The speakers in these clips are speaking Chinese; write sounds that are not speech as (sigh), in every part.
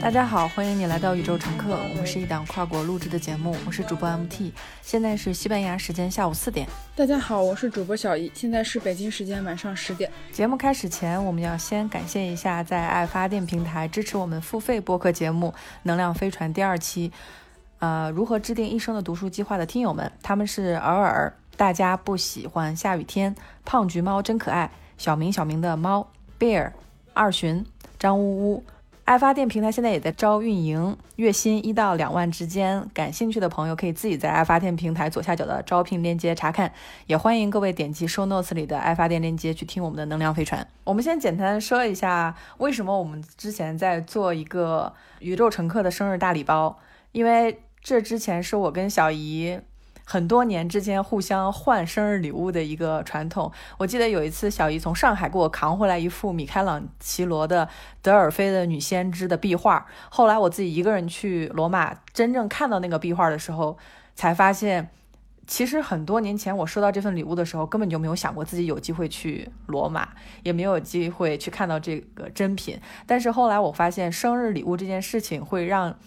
大家好，欢迎你来到宇宙乘客，我们是一档跨国录制的节目，我是主播 MT，现在是西班牙时间下午四点。大家好，我是主播小姨，现在是北京时间晚上十点。节目开始前，我们要先感谢一下在爱发电平台支持我们付费播客节目《能量飞船》第二期，呃，如何制定一生的读书计划的听友们，他们是尔尔，大家不喜欢下雨天，胖橘猫真可爱，小明小明的猫，bear，二旬，张呜呜。爱发电平台现在也在招运营，月薪一到两万之间，感兴趣的朋友可以自己在爱发电平台左下角的招聘链接查看，也欢迎各位点击 show notes 里的爱发电链接去听我们的能量飞船。我们先简单说一下，为什么我们之前在做一个宇宙乘客的生日大礼包，因为这之前是我跟小姨。很多年之间互相换生日礼物的一个传统。我记得有一次，小姨从上海给我扛回来一幅米开朗基罗的德尔菲的女先知的壁画。后来我自己一个人去罗马，真正看到那个壁画的时候，才发现，其实很多年前我收到这份礼物的时候，根本就没有想过自己有机会去罗马，也没有机会去看到这个真品。但是后来我发现，生日礼物这件事情会让。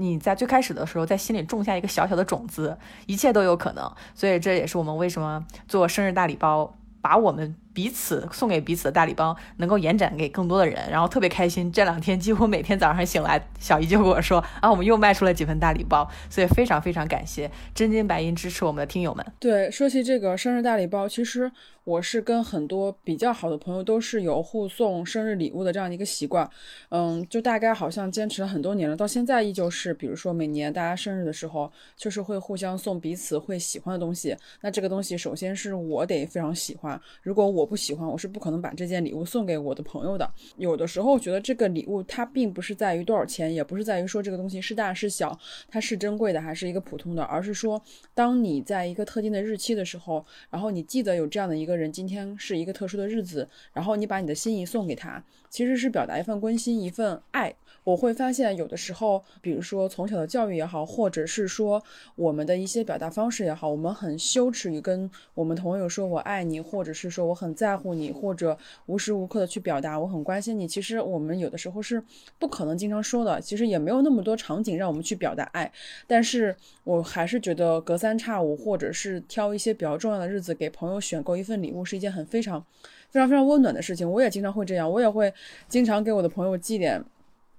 你在最开始的时候，在心里种下一个小小的种子，一切都有可能。所以这也是我们为什么做生日大礼包，把我们。彼此送给彼此的大礼包能够延展给更多的人，然后特别开心。这两天几乎每天早上醒来，小姨就跟我说啊，我们又卖出了几份大礼包，所以非常非常感谢真金白银支持我们的听友们。对，说起这个生日大礼包，其实我是跟很多比较好的朋友都是有互送生日礼物的这样一个习惯，嗯，就大概好像坚持了很多年了，到现在依旧是，比如说每年大家生日的时候，就是会互相送彼此会喜欢的东西。那这个东西首先是我得非常喜欢，如果我不喜欢，我是不可能把这件礼物送给我的朋友的。有的时候觉得这个礼物它并不是在于多少钱，也不是在于说这个东西是大是小，它是珍贵的还是一个普通的，而是说当你在一个特定的日期的时候，然后你记得有这样的一个人，今天是一个特殊的日子，然后你把你的心意送给他，其实是表达一份关心，一份爱。我会发现有的时候，比如说从小的教育也好，或者是说我们的一些表达方式也好，我们很羞耻于跟我们朋友说我爱你，或者是说我很在乎你，或者无时无刻的去表达我很关心你。其实我们有的时候是不可能经常说的，其实也没有那么多场景让我们去表达爱。但是我还是觉得隔三差五，或者是挑一些比较重要的日子给朋友选购一份礼物，是一件很非常非常非常温暖的事情。我也经常会这样，我也会经常给我的朋友寄点。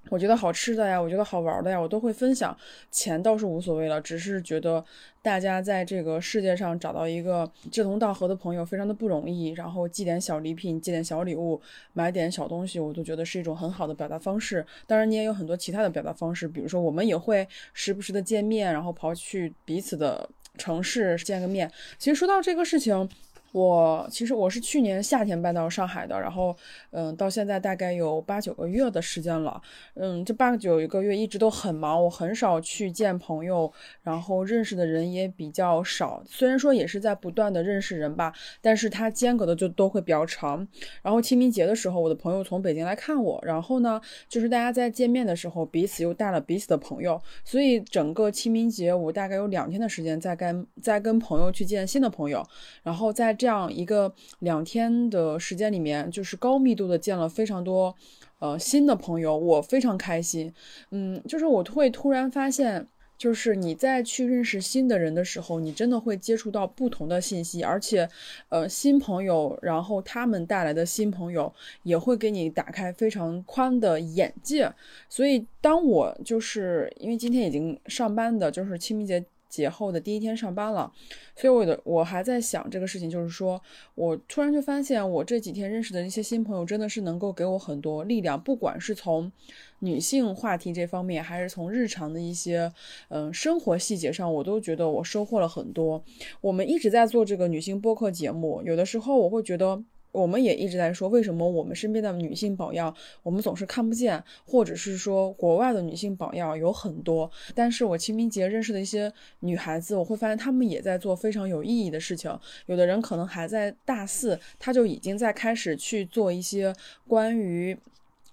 我觉得好吃的呀，我觉得好玩的呀，我都会分享。钱倒是无所谓了，只是觉得大家在这个世界上找到一个志同道合的朋友非常的不容易。然后寄点小礼品，寄点小礼物，买点小东西，我都觉得是一种很好的表达方式。当然，你也有很多其他的表达方式，比如说我们也会时不时的见面，然后跑去彼此的城市见个面。其实说到这个事情。我其实我是去年夏天搬到上海的，然后嗯，到现在大概有八九个月的时间了，嗯，这八九个月一直都很忙，我很少去见朋友，然后认识的人也比较少。虽然说也是在不断的认识人吧，但是它间隔的就都会比较长。然后清明节的时候，我的朋友从北京来看我，然后呢，就是大家在见面的时候，彼此又带了彼此的朋友，所以整个清明节我大概有两天的时间在跟在跟朋友去见新的朋友，然后在。这样一个两天的时间里面，就是高密度的见了非常多，呃，新的朋友，我非常开心。嗯，就是我会突然发现，就是你在去认识新的人的时候，你真的会接触到不同的信息，而且，呃，新朋友，然后他们带来的新朋友也会给你打开非常宽的眼界。所以，当我就是因为今天已经上班的，就是清明节。节后的第一天上班了，所以我的我还在想这个事情，就是说我突然就发现，我这几天认识的一些新朋友，真的是能够给我很多力量，不管是从女性话题这方面，还是从日常的一些嗯生活细节上，我都觉得我收获了很多。我们一直在做这个女性播客节目，有的时候我会觉得。我们也一直在说，为什么我们身边的女性榜样我们总是看不见，或者是说国外的女性榜样有很多，但是我清明节认识的一些女孩子，我会发现她们也在做非常有意义的事情。有的人可能还在大四，她就已经在开始去做一些关于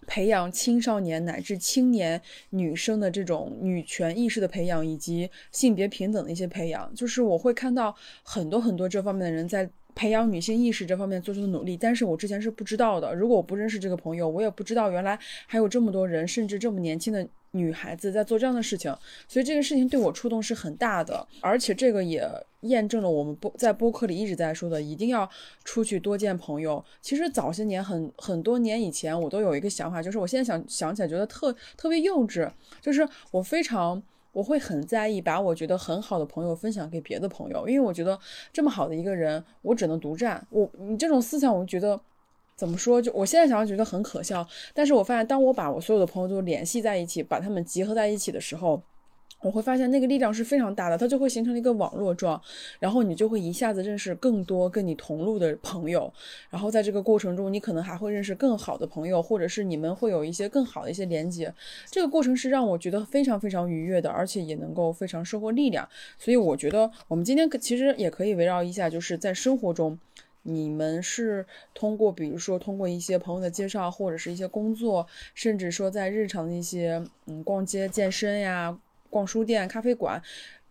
培养青少年乃至青年女生的这种女权意识的培养，以及性别平等的一些培养。就是我会看到很多很多这方面的人在。培养女性意识这方面做出的努力，但是我之前是不知道的。如果我不认识这个朋友，我也不知道原来还有这么多人，甚至这么年轻的女孩子在做这样的事情，所以这个事情对我触动是很大的，而且这个也验证了我们播在播客里一直在说的，一定要出去多见朋友。其实早些年很很多年以前，我都有一个想法，就是我现在想想起来觉得特特别幼稚，就是我非常我会很在意把我觉得很好的朋友分享给别的朋友，因为我觉得这么好的一个人，我只能独占。我你这种思想，我觉得。怎么说？就我现在想想觉得很可笑，但是我发现，当我把我所有的朋友都联系在一起，把他们集合在一起的时候，我会发现那个力量是非常大的，它就会形成一个网络状，然后你就会一下子认识更多跟你同路的朋友，然后在这个过程中，你可能还会认识更好的朋友，或者是你们会有一些更好的一些连接。这个过程是让我觉得非常非常愉悦的，而且也能够非常收获力量。所以我觉得我们今天其实也可以围绕一下，就是在生活中。你们是通过，比如说通过一些朋友的介绍，或者是一些工作，甚至说在日常的一些，嗯，逛街、健身呀，逛书店、咖啡馆。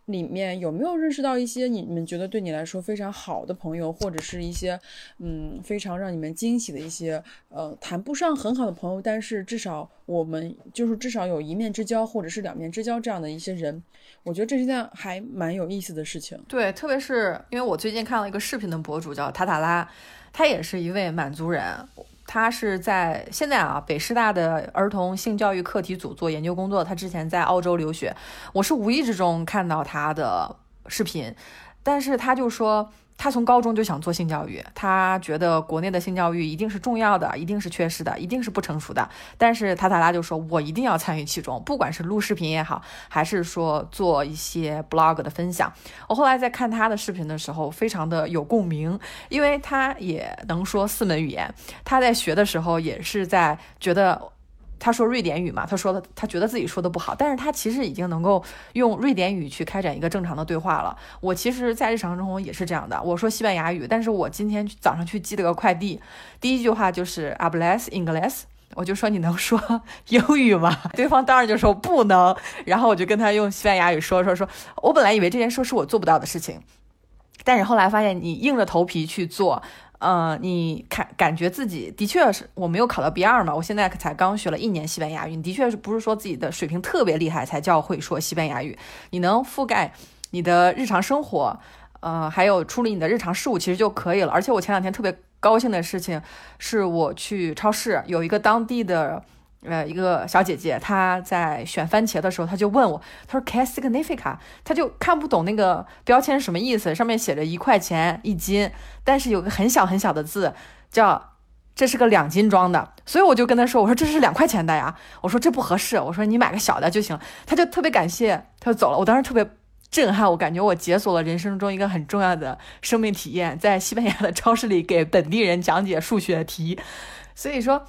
里面有没有认识到一些你们觉得对你来说非常好的朋友，或者是一些嗯非常让你们惊喜的一些呃谈不上很好的朋友，但是至少我们就是至少有一面之交或者是两面之交这样的一些人，我觉得这是件还蛮有意思的事情。对，特别是因为我最近看了一个视频的博主叫塔塔拉，他也是一位满族人。他是在现在啊，北师大的儿童性教育课题组做研究工作。他之前在澳洲留学，我是无意之中看到他的视频，但是他就说。他从高中就想做性教育，他觉得国内的性教育一定是重要的，一定是缺失的，一定是不成熟的。但是塔塔拉就说：“我一定要参与其中，不管是录视频也好，还是说做一些 blog 的分享。”我后来在看他的视频的时候，非常的有共鸣，因为他也能说四门语言，他在学的时候也是在觉得。他说瑞典语嘛，他说的他觉得自己说的不好，但是他其实已经能够用瑞典语去开展一个正常的对话了。我其实，在日常生活也是这样的。我说西班牙语，但是我今天早上去寄了个快递，第一句话就是 Hablas English，我就说你能说英语吗？(laughs) 对方当然就说不能。然后我就跟他用西班牙语说说说，我本来以为这件事是我做不到的事情，但是后来发现你硬着头皮去做。呃，你看，感觉自己的确是我没有考到 B 二嘛，我现在才刚学了一年西班牙语，你的确是不是说自己的水平特别厉害才叫会说西班牙语？你能覆盖你的日常生活，呃，还有处理你的日常事务，其实就可以了。而且我前两天特别高兴的事情是，我去超市有一个当地的。呃，一个小姐姐，她在选番茄的时候，她就问我，她说 “que significa”，她就看不懂那个标签什么意思，上面写着一块钱一斤，但是有个很小很小的字，叫这是个两斤装的，所以我就跟她说，我说这是两块钱的呀，我说这不合适，我说你买个小的就行。她就特别感谢，她就走了。我当时特别震撼，我感觉我解锁了人生中一个很重要的生命体验，在西班牙的超市里给本地人讲解数学题，所以说。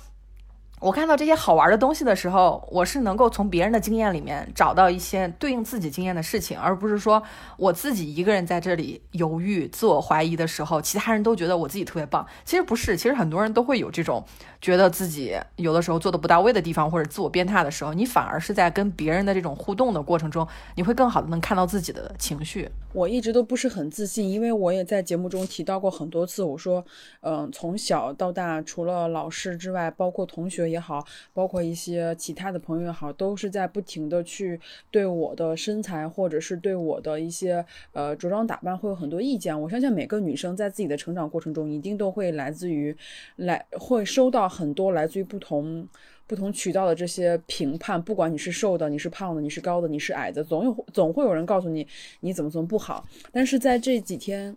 我看到这些好玩的东西的时候，我是能够从别人的经验里面找到一些对应自己经验的事情，而不是说我自己一个人在这里犹豫、自我怀疑的时候，其他人都觉得我自己特别棒。其实不是，其实很多人都会有这种觉得自己有的时候做的不到位的地方，或者自我鞭挞的时候，你反而是在跟别人的这种互动的过程中，你会更好的能看到自己的情绪。我一直都不是很自信，因为我也在节目中提到过很多次，我说，嗯，从小到大，除了老师之外，包括同学。也好，包括一些其他的朋友也好，都是在不停的去对我的身材，或者是对我的一些呃着装打扮会有很多意见。我相信每个女生在自己的成长过程中，一定都会来自于来会收到很多来自于不同不同渠道的这些评判。不管你是瘦的，你是胖的，你是高的，你是矮的，总有总会有人告诉你你怎么怎么不好。但是在这几天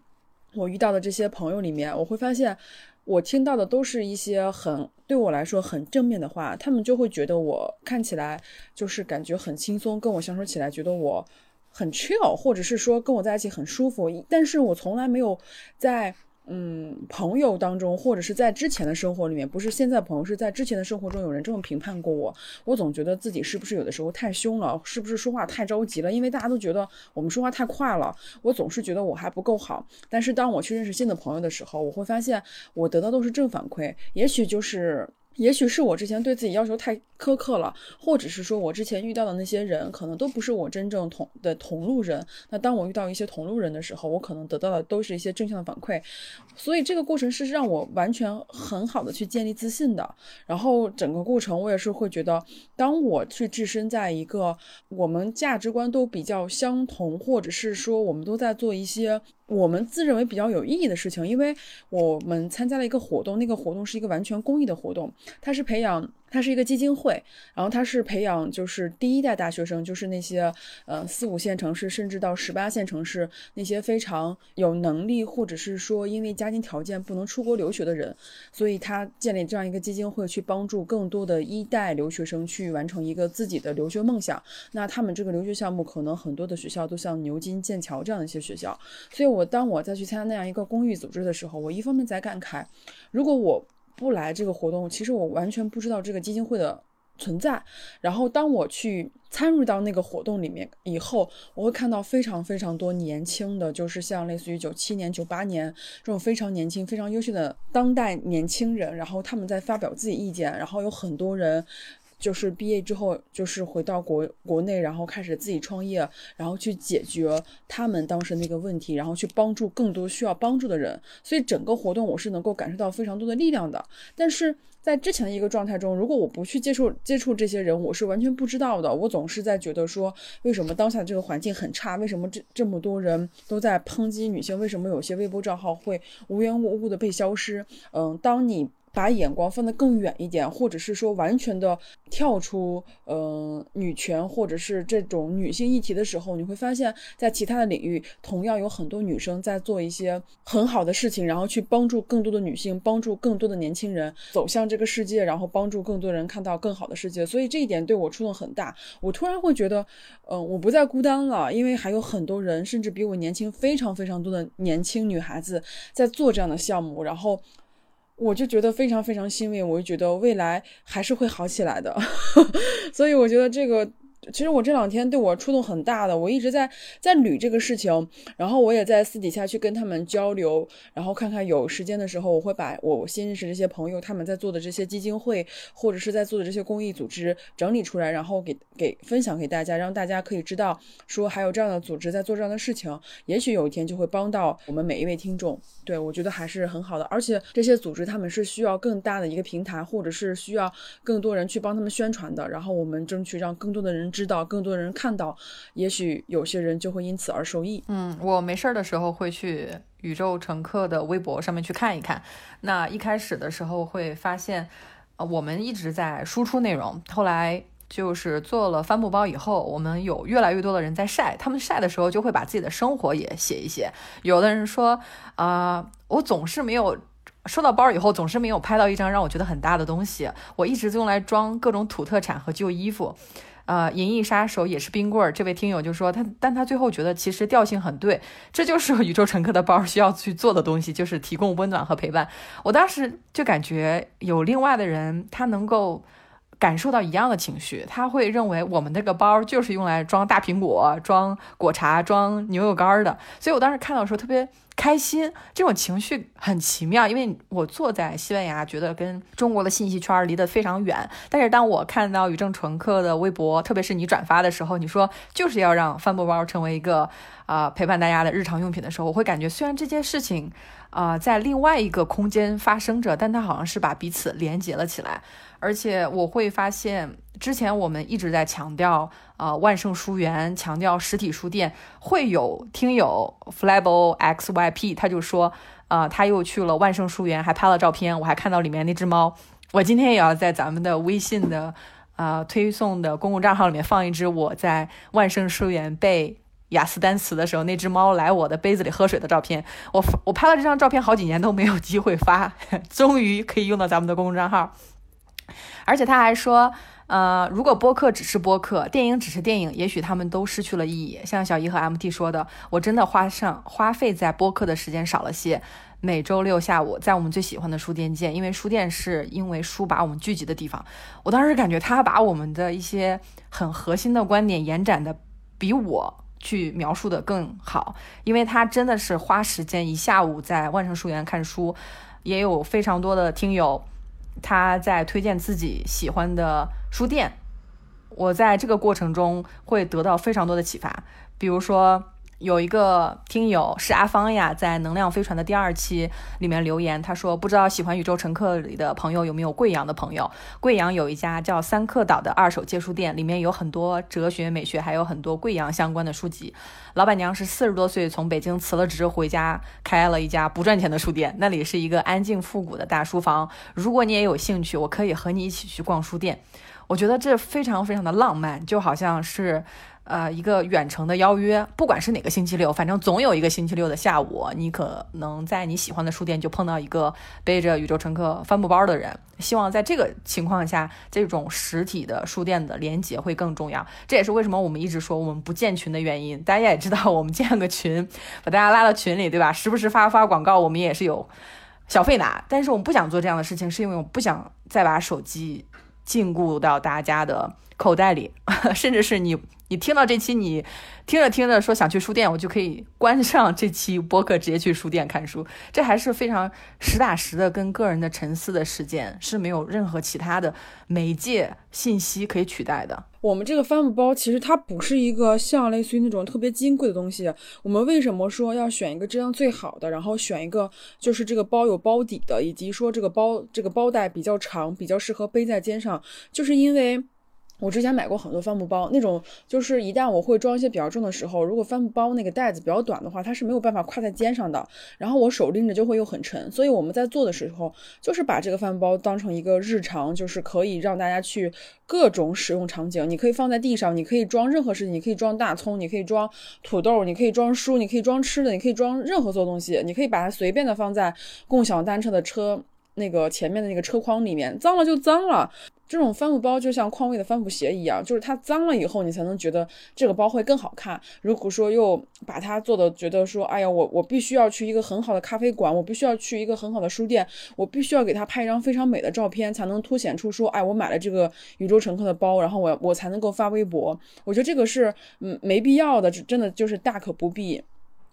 我遇到的这些朋友里面，我会发现。我听到的都是一些很对我来说很正面的话，他们就会觉得我看起来就是感觉很轻松，跟我相处起来觉得我很 chill，或者是说跟我在一起很舒服。但是我从来没有在。嗯，朋友当中，或者是在之前的生活里面，不是现在朋友，是在之前的生活中，有人这么评判过我。我总觉得自己是不是有的时候太凶了，是不是说话太着急了？因为大家都觉得我们说话太快了，我总是觉得我还不够好。但是当我去认识新的朋友的时候，我会发现我得到都是正反馈。也许就是也许是我之前对自己要求太苛刻了，或者是说我之前遇到的那些人可能都不是我真正同的同路人。那当我遇到一些同路人的时候，我可能得到的都是一些正向的反馈。所以这个过程是让我完全很好的去建立自信的。然后整个过程我也是会觉得，当我去置身在一个我们价值观都比较相同，或者是说我们都在做一些。我们自认为比较有意义的事情，因为我们参加了一个活动，那个活动是一个完全公益的活动，它是培养。它是一个基金会，然后它是培养就是第一代大学生，就是那些呃四五线城市甚至到十八线城市那些非常有能力或者是说因为家庭条件不能出国留学的人，所以他建立这样一个基金会去帮助更多的一代留学生去完成一个自己的留学梦想。那他们这个留学项目可能很多的学校都像牛津、剑桥这样的一些学校，所以我当我再去参加那样一个公益组织的时候，我一方面在感慨，如果我。不来这个活动，其实我完全不知道这个基金会的存在。然后当我去参与到那个活动里面以后，我会看到非常非常多年轻的，就是像类似于九七年、九八年这种非常年轻、非常优秀的当代年轻人，然后他们在发表自己意见，然后有很多人。就是毕业之后，就是回到国国内，然后开始自己创业，然后去解决他们当时那个问题，然后去帮助更多需要帮助的人。所以整个活动我是能够感受到非常多的力量的。但是在之前的一个状态中，如果我不去接触接触这些人，我是完全不知道的。我总是在觉得说，为什么当下这个环境很差？为什么这这么多人都在抨击女性？为什么有些微博账号会无缘无故的被消失？嗯，当你。把眼光放得更远一点，或者是说完全的跳出，呃，女权或者是这种女性议题的时候，你会发现在其他的领域，同样有很多女生在做一些很好的事情，然后去帮助更多的女性，帮助更多的年轻人走向这个世界，然后帮助更多人看到更好的世界。所以这一点对我触动很大。我突然会觉得，嗯，我不再孤单了，因为还有很多人，甚至比我年轻非常非常多的年轻女孩子在做这样的项目，然后。我就觉得非常非常欣慰，我就觉得未来还是会好起来的，(laughs) 所以我觉得这个。其实我这两天对我触动很大的，我一直在在捋这个事情，然后我也在私底下去跟他们交流，然后看看有时间的时候，我会把我新认识这些朋友他们在做的这些基金会或者是在做的这些公益组织整理出来，然后给给分享给大家，让大家可以知道说还有这样的组织在做这样的事情，也许有一天就会帮到我们每一位听众。对我觉得还是很好的，而且这些组织他们是需要更大的一个平台，或者是需要更多人去帮他们宣传的，然后我们争取让更多的人。知道更多人看到，也许有些人就会因此而受益。嗯，我没事儿的时候会去宇宙乘客的微博上面去看一看。那一开始的时候会发现，呃，我们一直在输出内容。后来就是做了帆布包以后，我们有越来越多的人在晒。他们晒的时候就会把自己的生活也写一写。有的人说，啊，我总是没有收到包以后，总是没有拍到一张让我觉得很大的东西。我一直用来装各种土特产和旧衣服。呃，银翼杀手也是冰棍儿。这位听友就说他，但他最后觉得其实调性很对，这就是宇宙乘客的包需要去做的东西，就是提供温暖和陪伴。我当时就感觉有另外的人，他能够感受到一样的情绪，他会认为我们这个包就是用来装大苹果、装果茶、装牛肉干的。所以我当时看到的时候特别。开心这种情绪很奇妙，因为我坐在西班牙，觉得跟中国的信息圈离得非常远。但是当我看到宇正纯客的微博，特别是你转发的时候，你说就是要让帆布包成为一个啊陪伴大家的日常用品的时候，我会感觉虽然这件事情啊在另外一个空间发生着，但它好像是把彼此连接了起来。而且我会发现，之前我们一直在强调。呃，万圣书园强调实体书店会有听友 flable XYP，他就说，呃，他又去了万圣书园，还拍了照片，我还看到里面那只猫。我今天也要在咱们的微信的呃推送的公共账号里面放一只我在万圣书园背雅思单词的时候，那只猫来我的杯子里喝水的照片。我我拍了这张照片好几年都没有机会发，(laughs) 终于可以用到咱们的公共账号。而且他还说。呃，如果播客只是播客，电影只是电影，也许他们都失去了意义。像小姨和 MT 说的，我真的花上花费在播客的时间少了些。每周六下午在我们最喜欢的书店见，因为书店是因为书把我们聚集的地方。我当时感觉他把我们的一些很核心的观点延展的比我去描述的更好，因为他真的是花时间一下午在万盛书园看书，也有非常多的听友。他在推荐自己喜欢的书店，我在这个过程中会得到非常多的启发，比如说。有一个听友是阿芳呀，在《能量飞船》的第二期里面留言，他说不知道喜欢《宇宙乘客》里的朋友有没有贵阳的朋友？贵阳有一家叫三克岛的二手借书店，里面有很多哲学、美学，还有很多贵阳相关的书籍。老板娘是四十多岁从北京辞了职回家，开了一家不赚钱的书店，那里是一个安静复古的大书房。如果你也有兴趣，我可以和你一起去逛书店。我觉得这非常非常的浪漫，就好像是。呃，一个远程的邀约，不管是哪个星期六，反正总有一个星期六的下午，你可能在你喜欢的书店就碰到一个背着宇宙乘客帆布包的人。希望在这个情况下，这种实体的书店的连接会更重要。这也是为什么我们一直说我们不建群的原因。大家也知道，我们建个群，(laughs) 把大家拉到群里，对吧？时不时发发广告，我们也是有小费拿。但是我们不想做这样的事情，是因为我不想再把手机禁锢到大家的口袋里，(laughs) 甚至是你。你听到这期，你听着听着说想去书店，我就可以关上这期播客，直接去书店看书。这还是非常实打实的跟个人的沉思的实践，是没有任何其他的媒介信息可以取代的。我们这个帆布包其实它不是一个像类似于那种特别金贵的东西。我们为什么说要选一个质量最好的，然后选一个就是这个包有包底的，以及说这个包这个包带比较长，比较适合背在肩上，就是因为。我之前买过很多帆布包，那种就是一旦我会装一些比较重的时候，如果帆布包那个带子比较短的话，它是没有办法挎在肩上的，然后我手拎着就会又很沉。所以我们在做的时候，就是把这个帆布包当成一个日常，就是可以让大家去各种使用场景。你可以放在地上，你可以装任何事情，你可以装大葱，你可以装土豆，你可以装书，你可以装吃的，你可以装任何做东西，你可以把它随便的放在共享单车的车那个前面的那个车筐里面，脏了就脏了。这种帆布包就像匡威的帆布鞋一样，就是它脏了以后，你才能觉得这个包会更好看。如果说又把它做的觉得说，哎呀，我我必须要去一个很好的咖啡馆，我必须要去一个很好的书店，我必须要给他拍一张非常美的照片，才能凸显出说，哎，我买了这个宇宙乘客的包，然后我我才能够发微博。我觉得这个是嗯没必要的，真的就是大可不必。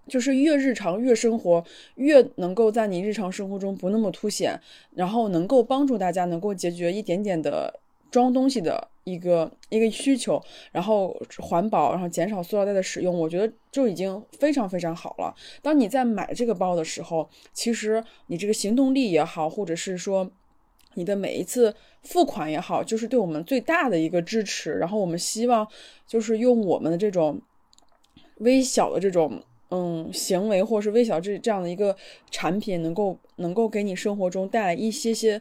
就是越日常越生活，越能够在你日常生活中不那么凸显，然后能够帮助大家能够解决一点点的装东西的一个一个需求，然后环保，然后减少塑料袋的使用，我觉得就已经非常非常好了。当你在买这个包的时候，其实你这个行动力也好，或者是说你的每一次付款也好，就是对我们最大的一个支持。然后我们希望就是用我们的这种微小的这种。嗯，行为或是微小这这样的一个产品，能够能够给你生活中带来一些些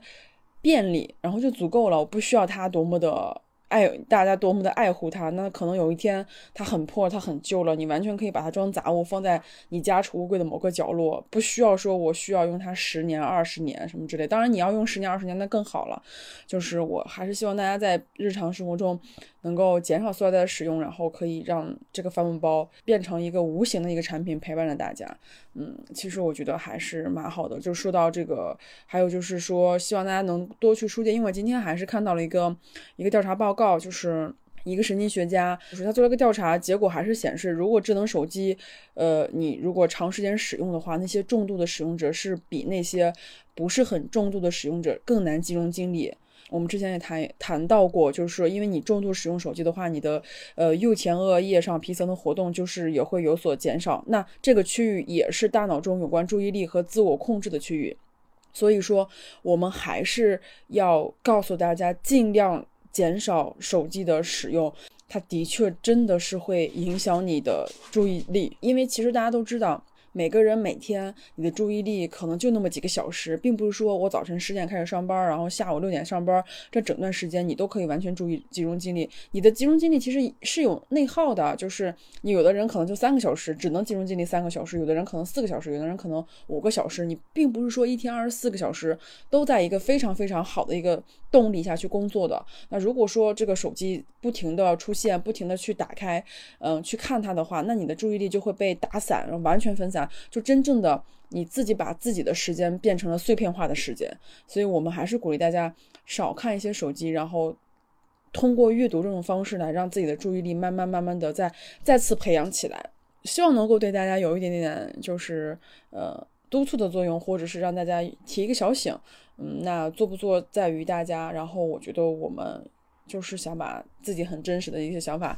便利，然后就足够了。我不需要它多么的。爱大家多么的爱护它，那可能有一天它很破，它很旧了，你完全可以把它装杂物，放在你家储物柜的某个角落，不需要说我需要用它十年、二十年什么之类。当然你要用十年、二十年那更好了。就是我还是希望大家在日常生活中能够减少塑料袋的使用，然后可以让这个帆布包变成一个无形的一个产品陪伴着大家。嗯，其实我觉得还是蛮好的。就说到这个，还有就是说希望大家能多去书店，因为我今天还是看到了一个一个调查报。告就是一个神经学家，就是他做了个调查，结果还是显示，如果智能手机，呃，你如果长时间使用的话，那些重度的使用者是比那些不是很重度的使用者更难集中精力。我们之前也谈谈到过，就是说，因为你重度使用手机的话，你的呃右前额叶上皮层的活动就是也会有所减少，那这个区域也是大脑中有关注意力和自我控制的区域，所以说我们还是要告诉大家，尽量。减少手机的使用，它的确真的是会影响你的注意力，因为其实大家都知道。每个人每天你的注意力可能就那么几个小时，并不是说我早晨十点开始上班，然后下午六点上班，这整段时间你都可以完全注意集中精力。你的集中精力其实是有内耗的，就是你有的人可能就三个小时只能集中精力三个小时，有的人可能四个小时，有的人可能五个小时。你并不是说一天二十四个小时都在一个非常非常好的一个动力下去工作的。那如果说这个手机不停的出现，不停的去打开，嗯，去看它的话，那你的注意力就会被打散，完全分散。就真正的你自己把自己的时间变成了碎片化的时间，所以我们还是鼓励大家少看一些手机，然后通过阅读这种方式来让自己的注意力慢慢慢慢的再再次培养起来。希望能够对大家有一点点就是呃督促的作用，或者是让大家提一个小醒。嗯，那做不做在于大家。然后我觉得我们就是想把自己很真实的一些想法，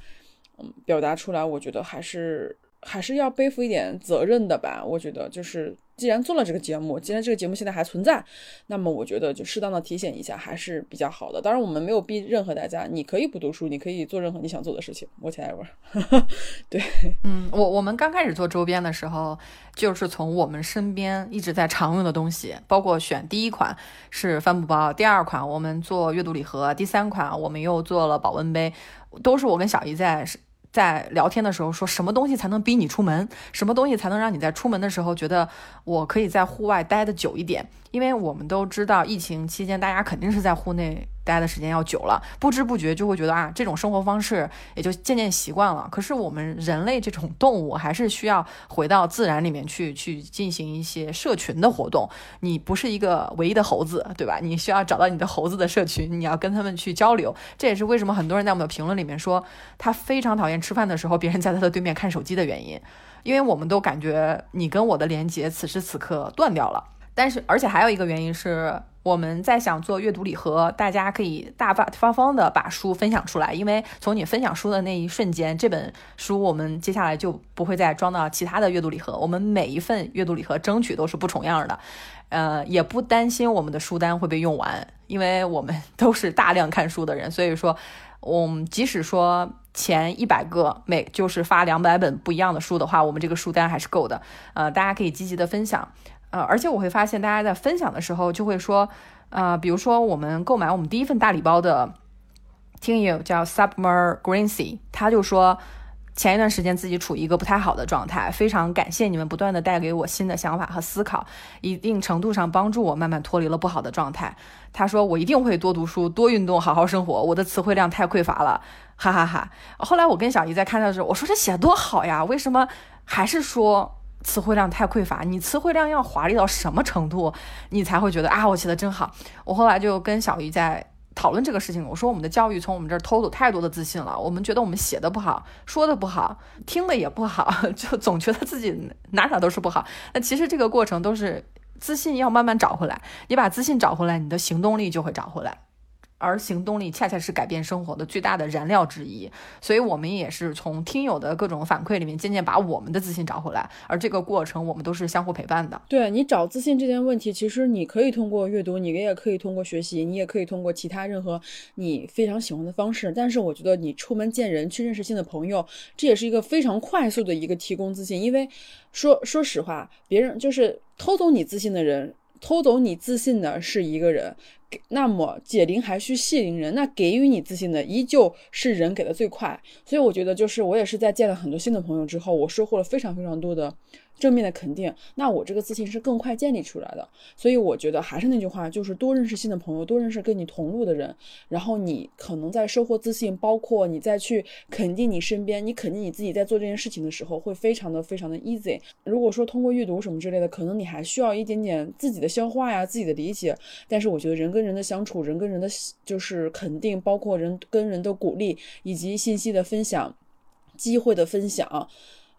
嗯，表达出来。我觉得还是还是要背负一点责任的吧。我觉得就是。既然做了这个节目，既然这个节目现在还存在，那么我觉得就适当的提醒一下还是比较好的。当然，我们没有逼任何大家，你可以不读书，你可以做任何你想做的事情。我亲爱的，(laughs) 对，嗯，我我们刚开始做周边的时候，就是从我们身边一直在常用的东西，包括选第一款是帆布包，第二款我们做阅读礼盒，第三款我们又做了保温杯，都是我跟小姨在。在聊天的时候说什么东西才能逼你出门？什么东西才能让你在出门的时候觉得我可以在户外待的久一点？因为我们都知道，疫情期间大家肯定是在户内待的时间要久了，不知不觉就会觉得啊，这种生活方式也就渐渐习惯了。可是我们人类这种动物还是需要回到自然里面去，去进行一些社群的活动。你不是一个唯一的猴子，对吧？你需要找到你的猴子的社群，你要跟他们去交流。这也是为什么很多人在我们的评论里面说他非常讨厌吃饭的时候别人在他的对面看手机的原因，因为我们都感觉你跟我的连接此时此刻断掉了。但是，而且还有一个原因是，我们在想做阅读礼盒，大家可以大大方方的把书分享出来，因为从你分享书的那一瞬间，这本书我们接下来就不会再装到其他的阅读礼盒。我们每一份阅读礼盒争取都是不重样的，呃，也不担心我们的书单会被用完，因为我们 (laughs) 都是大量看书的人，所以说，我们即使说前一百个每就是发两百本不一样的书的话，我们这个书单还是够的。呃，大家可以积极的分享。呃，而且我会发现，大家在分享的时候就会说，呃，比如说我们购买我们第一份大礼包的听友叫 Summer Greency，他就说前一段时间自己处于一个不太好的状态，非常感谢你们不断的带给我新的想法和思考，一定程度上帮助我慢慢脱离了不好的状态。他说我一定会多读书、多运动、好好生活，我的词汇量太匮乏了，哈哈哈。后来我跟小姨在看的时候，我说这写的多好呀，为什么还是说？词汇量太匮乏，你词汇量要华丽到什么程度，你才会觉得啊，我写的真好？我后来就跟小姨在讨论这个事情，我说我们的教育从我们这儿偷走太多的自信了，我们觉得我们写的不好，说的不好，听的也不好，(laughs) 就总觉得自己哪哪都是不好。那其实这个过程都是自信要慢慢找回来，你把自信找回来，你的行动力就会找回来。而行动力恰恰是改变生活的最大的燃料之一，所以我们也是从听友的各种反馈里面渐渐把我们的自信找回来。而这个过程，我们都是相互陪伴的。对你找自信这件问题，其实你可以通过阅读，你也可以通过学习，你也可以通过其他任何你非常喜欢的方式。但是我觉得你出门见人，去认识新的朋友，这也是一个非常快速的一个提供自信。因为说说实话，别人就是偷走你自信的人，偷走你自信的是一个人。那么解铃还需系铃人，那给予你自信的依旧是人给的最快，所以我觉得就是我也是在见了很多新的朋友之后，我收获了非常非常多的。正面的肯定，那我这个自信是更快建立出来的。所以我觉得还是那句话，就是多认识新的朋友，多认识跟你同路的人，然后你可能在收获自信，包括你再去肯定你身边，你肯定你自己在做这件事情的时候，会非常的非常的 easy。如果说通过阅读什么之类的，可能你还需要一点点自己的消化呀，自己的理解。但是我觉得人跟人的相处，人跟人的就是肯定，包括人跟人的鼓励，以及信息的分享，机会的分享。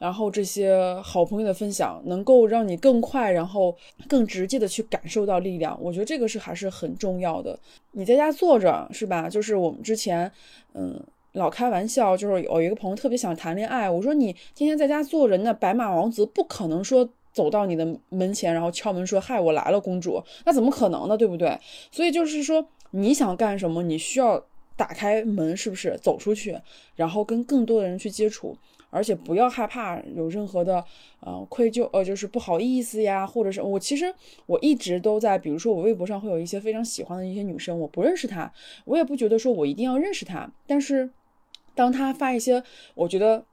然后这些好朋友的分享能够让你更快，然后更直接的去感受到力量。我觉得这个是还是很重要的。你在家坐着是吧？就是我们之前，嗯，老开玩笑，就是有一个朋友特别想谈恋爱，我说你天天在家坐着，那白马王子不可能说走到你的门前，然后敲门说嗨，我来了，公主，那怎么可能呢？对不对？所以就是说你想干什么，你需要打开门，是不是走出去，然后跟更多的人去接触。而且不要害怕有任何的呃愧疚，呃就是不好意思呀，或者是我其实我一直都在，比如说我微博上会有一些非常喜欢的一些女生，我不认识她，我也不觉得说我一定要认识她，但是当她发一些我觉得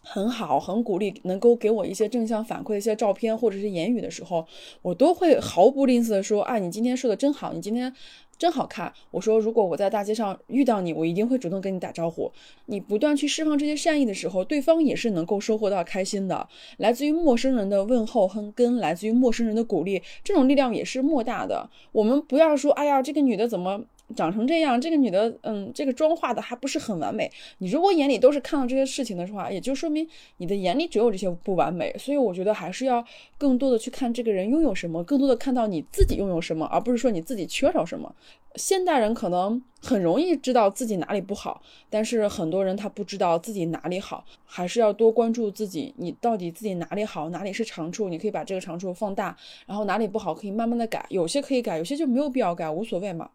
很好、很鼓励、能够给我一些正向反馈的一些照片或者是言语的时候，我都会毫不吝啬的说，啊，你今天说的真好，你今天。真好看！我说，如果我在大街上遇到你，我一定会主动跟你打招呼。你不断去释放这些善意的时候，对方也是能够收获到开心的。来自于陌生人的问候和跟来自于陌生人的鼓励，这种力量也是莫大的。我们不要说，哎呀，这个女的怎么长成这样，这个女的，嗯，这个妆化的还不是很完美。你如果眼里都是看到这些事情的话，也就说明你的眼里只有这些不完美。所以我觉得还是要更多的去看这个人拥有什么，更多的看到你自己拥有什么，而不是说你自己缺少什么。现代人可能很容易知道自己哪里不好，但是很多人他不知道自己哪里好，还是要多关注自己，你到底自己哪里好，哪里是长处，你可以把这个长处放大，然后哪里不好可以慢慢的改，有些可以改，有些就没有必要改，无所谓嘛。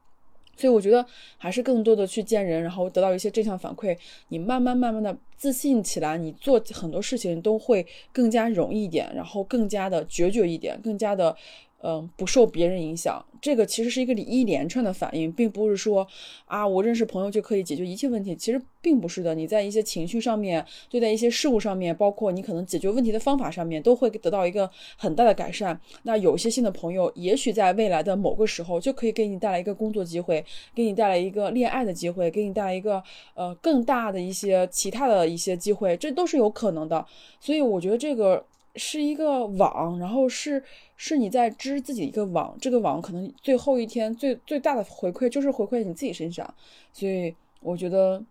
所以我觉得还是更多的去见人，然后得到一些正向反馈，你慢慢慢慢的自信起来，你做很多事情都会更加容易一点，然后更加的决绝一点，更加的。嗯，不受别人影响，这个其实是一个一连串的反应，并不是说啊，我认识朋友就可以解决一切问题。其实并不是的，你在一些情绪上面，对待一些事物上面，包括你可能解决问题的方法上面，都会得到一个很大的改善。那有些新的朋友，也许在未来的某个时候，就可以给你带来一个工作机会，给你带来一个恋爱的机会，给你带来一个呃更大的一些其他的一些机会，这都是有可能的。所以我觉得这个。是一个网，然后是是你在织自己一个网，这个网可能最后一天最最大的回馈就是回馈你自己身上，所以我觉得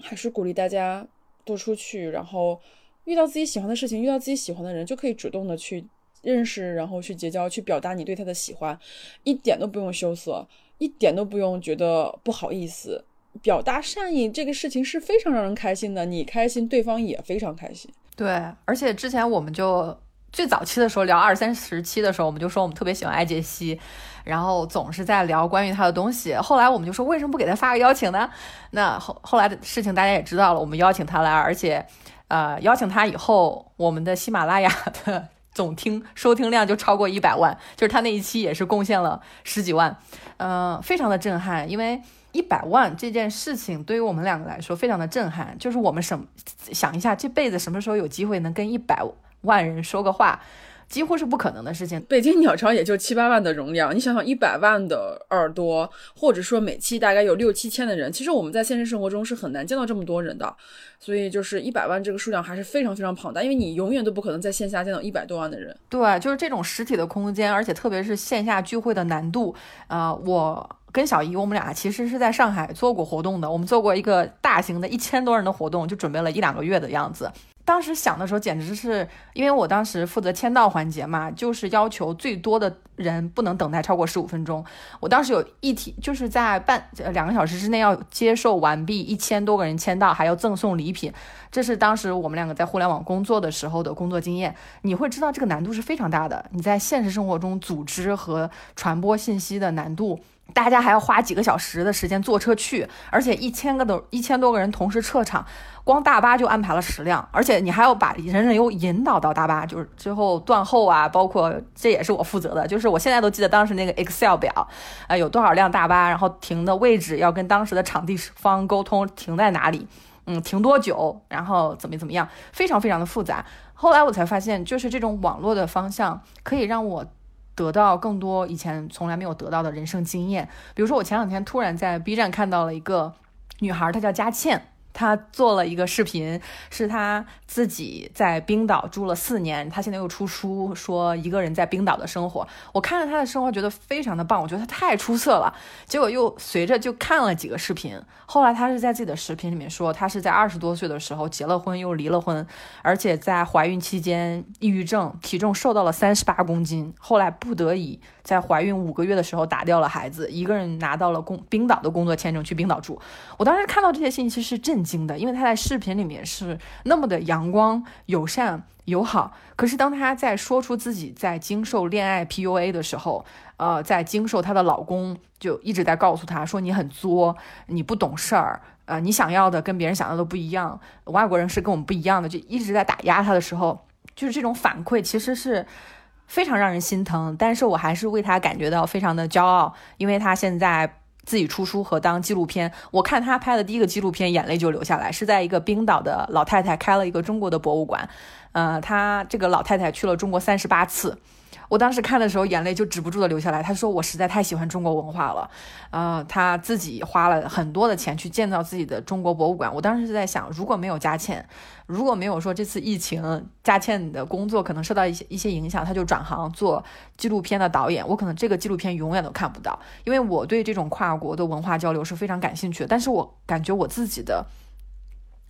还是鼓励大家多出去，然后遇到自己喜欢的事情，遇到自己喜欢的人，就可以主动的去认识，然后去结交，去表达你对他的喜欢，一点都不用羞涩，一点都不用觉得不好意思，表达善意这个事情是非常让人开心的，你开心，对方也非常开心。对，而且之前我们就最早期的时候聊二三十期的时候，我们就说我们特别喜欢艾杰西，然后总是在聊关于他的东西。后来我们就说为什么不给他发个邀请呢？那后后来的事情大家也知道了，我们邀请他来，而且呃邀请他以后，我们的喜马拉雅的 (laughs) 总听收听量就超过一百万，就是他那一期也是贡献了十几万，嗯，非常的震撼，因为。一百万这件事情对于我们两个来说非常的震撼，就是我们什想一下这辈子什么时候有机会能跟一百万人说个话，几乎是不可能的事情。北京鸟巢也就七八万的容量，你想想一百万的耳朵，或者说每期大概有六七千的人，其实我们在现实生活中是很难见到这么多人的，所以就是一百万这个数量还是非常非常庞大，因为你永远都不可能在线下见到一百多万的人。对，就是这种实体的空间，而且特别是线下聚会的难度，啊，我。跟小姨，我们俩其实是在上海做过活动的。我们做过一个大型的一千多人的活动，就准备了一两个月的样子。当时想的时候，简直是因为我当时负责签到环节嘛，就是要求最多的人不能等待超过十五分钟。我当时有一题，就是在半两个小时之内要接受完毕一千多个人签到，还要赠送礼品。这是当时我们两个在互联网工作的时候的工作经验。你会知道这个难度是非常大的。你在现实生活中组织和传播信息的难度。大家还要花几个小时的时间坐车去，而且一千个都一千多个人同时撤场，光大巴就安排了十辆，而且你还要把人流引导到大巴，就是最后断后啊，包括这也是我负责的，就是我现在都记得当时那个 Excel 表，啊有多少辆大巴，然后停的位置要跟当时的场地方沟通停在哪里，嗯，停多久，然后怎么怎么样，非常非常的复杂。后来我才发现，就是这种网络的方向可以让我。得到更多以前从来没有得到的人生经验，比如说我前两天突然在 B 站看到了一个女孩，她叫佳倩。他做了一个视频，是他自己在冰岛住了四年，他现在又出书说一个人在冰岛的生活。我看了他的生活，觉得非常的棒，我觉得他太出色了。结果又随着就看了几个视频，后来他是在自己的视频里面说，他是在二十多岁的时候结了婚又离了婚，而且在怀孕期间抑郁症，体重瘦到了三十八公斤，后来不得已。在怀孕五个月的时候打掉了孩子，一个人拿到了工冰岛的工作签证去冰岛住。我当时看到这些信息是震惊的，因为他在视频里面是那么的阳光、友善、友好。可是当他在说出自己在经受恋爱 PUA 的时候，呃，在经受她的老公就一直在告诉她说你很作，你不懂事儿，呃，你想要的跟别人想要的不一样，外国人是跟我们不一样的，就一直在打压他的时候，就是这种反馈其实是。非常让人心疼，但是我还是为他感觉到非常的骄傲，因为他现在自己出书和当纪录片。我看他拍的第一个纪录片，眼泪就流下来，是在一个冰岛的老太太开了一个中国的博物馆，呃，他这个老太太去了中国三十八次，我当时看的时候，眼泪就止不住的流下来。他说我实在太喜欢中国文化了，呃，他自己花了很多的钱去建造自己的中国博物馆。我当时是在想，如果没有佳倩，如果没有说这次疫情，佳倩的工作可能受到一些一些影响，他就转行做纪录片的导演，我可能这个纪录片永远都看不到。因为我对这种跨国的文化交流是非常感兴趣的，但是我感觉我自己的。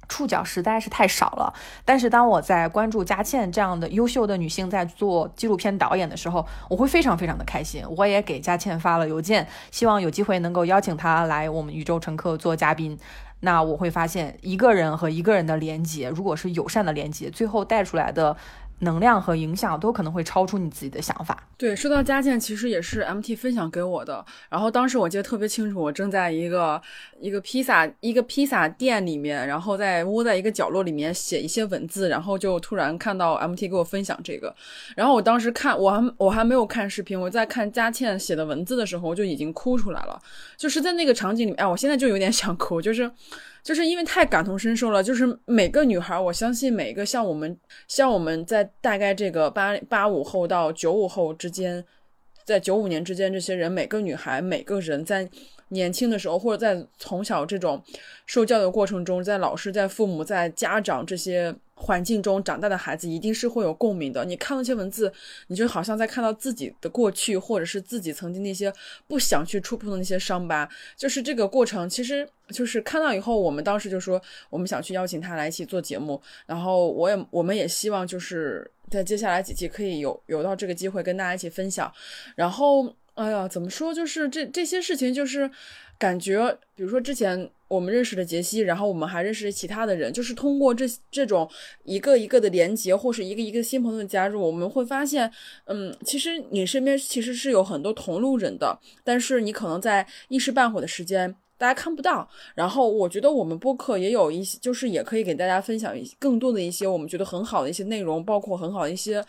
触角实在是太少了，但是当我在关注佳倩这样的优秀的女性在做纪录片导演的时候，我会非常非常的开心。我也给佳倩发了邮件，希望有机会能够邀请她来我们宇宙乘客做嘉宾。那我会发现，一个人和一个人的连接，如果是友善的连接，最后带出来的。能量和影响都可能会超出你自己的想法。对，说到佳倩，其实也是 MT 分享给我的。然后当时我记得特别清楚，我正在一个一个披萨一个披萨店里面，然后在窝在一个角落里面写一些文字，然后就突然看到 MT 给我分享这个。然后我当时看，我还我还没有看视频，我在看佳倩写的文字的时候，我就已经哭出来了。就是在那个场景里面，哎，我现在就有点想哭，就是。就是因为太感同身受了，就是每个女孩，我相信每一个像我们，像我们在大概这个八八五后到九五后之间，在九五年之间，这些人每个女孩，每个人在年轻的时候，或者在从小这种受教的过程中，在老师、在父母、在家长这些。环境中长大的孩子一定是会有共鸣的。你看那些文字，你就好像在看到自己的过去，或者是自己曾经那些不想去触碰的那些伤疤。就是这个过程，其实就是看到以后，我们当时就说，我们想去邀请他来一起做节目。然后我也，我们也希望就是在接下来几期可以有有到这个机会跟大家一起分享。然后，哎呀，怎么说？就是这这些事情，就是感觉，比如说之前。我们认识了杰西，然后我们还认识其他的人，就是通过这这种一个一个的连接，或是一个一个新朋友的加入，我们会发现，嗯，其实你身边其实是有很多同路人的，但是你可能在一时半会的时间大家看不到。然后我觉得我们播客也有一些，就是也可以给大家分享更多的一些我们觉得很好的一些内容，包括很好的一些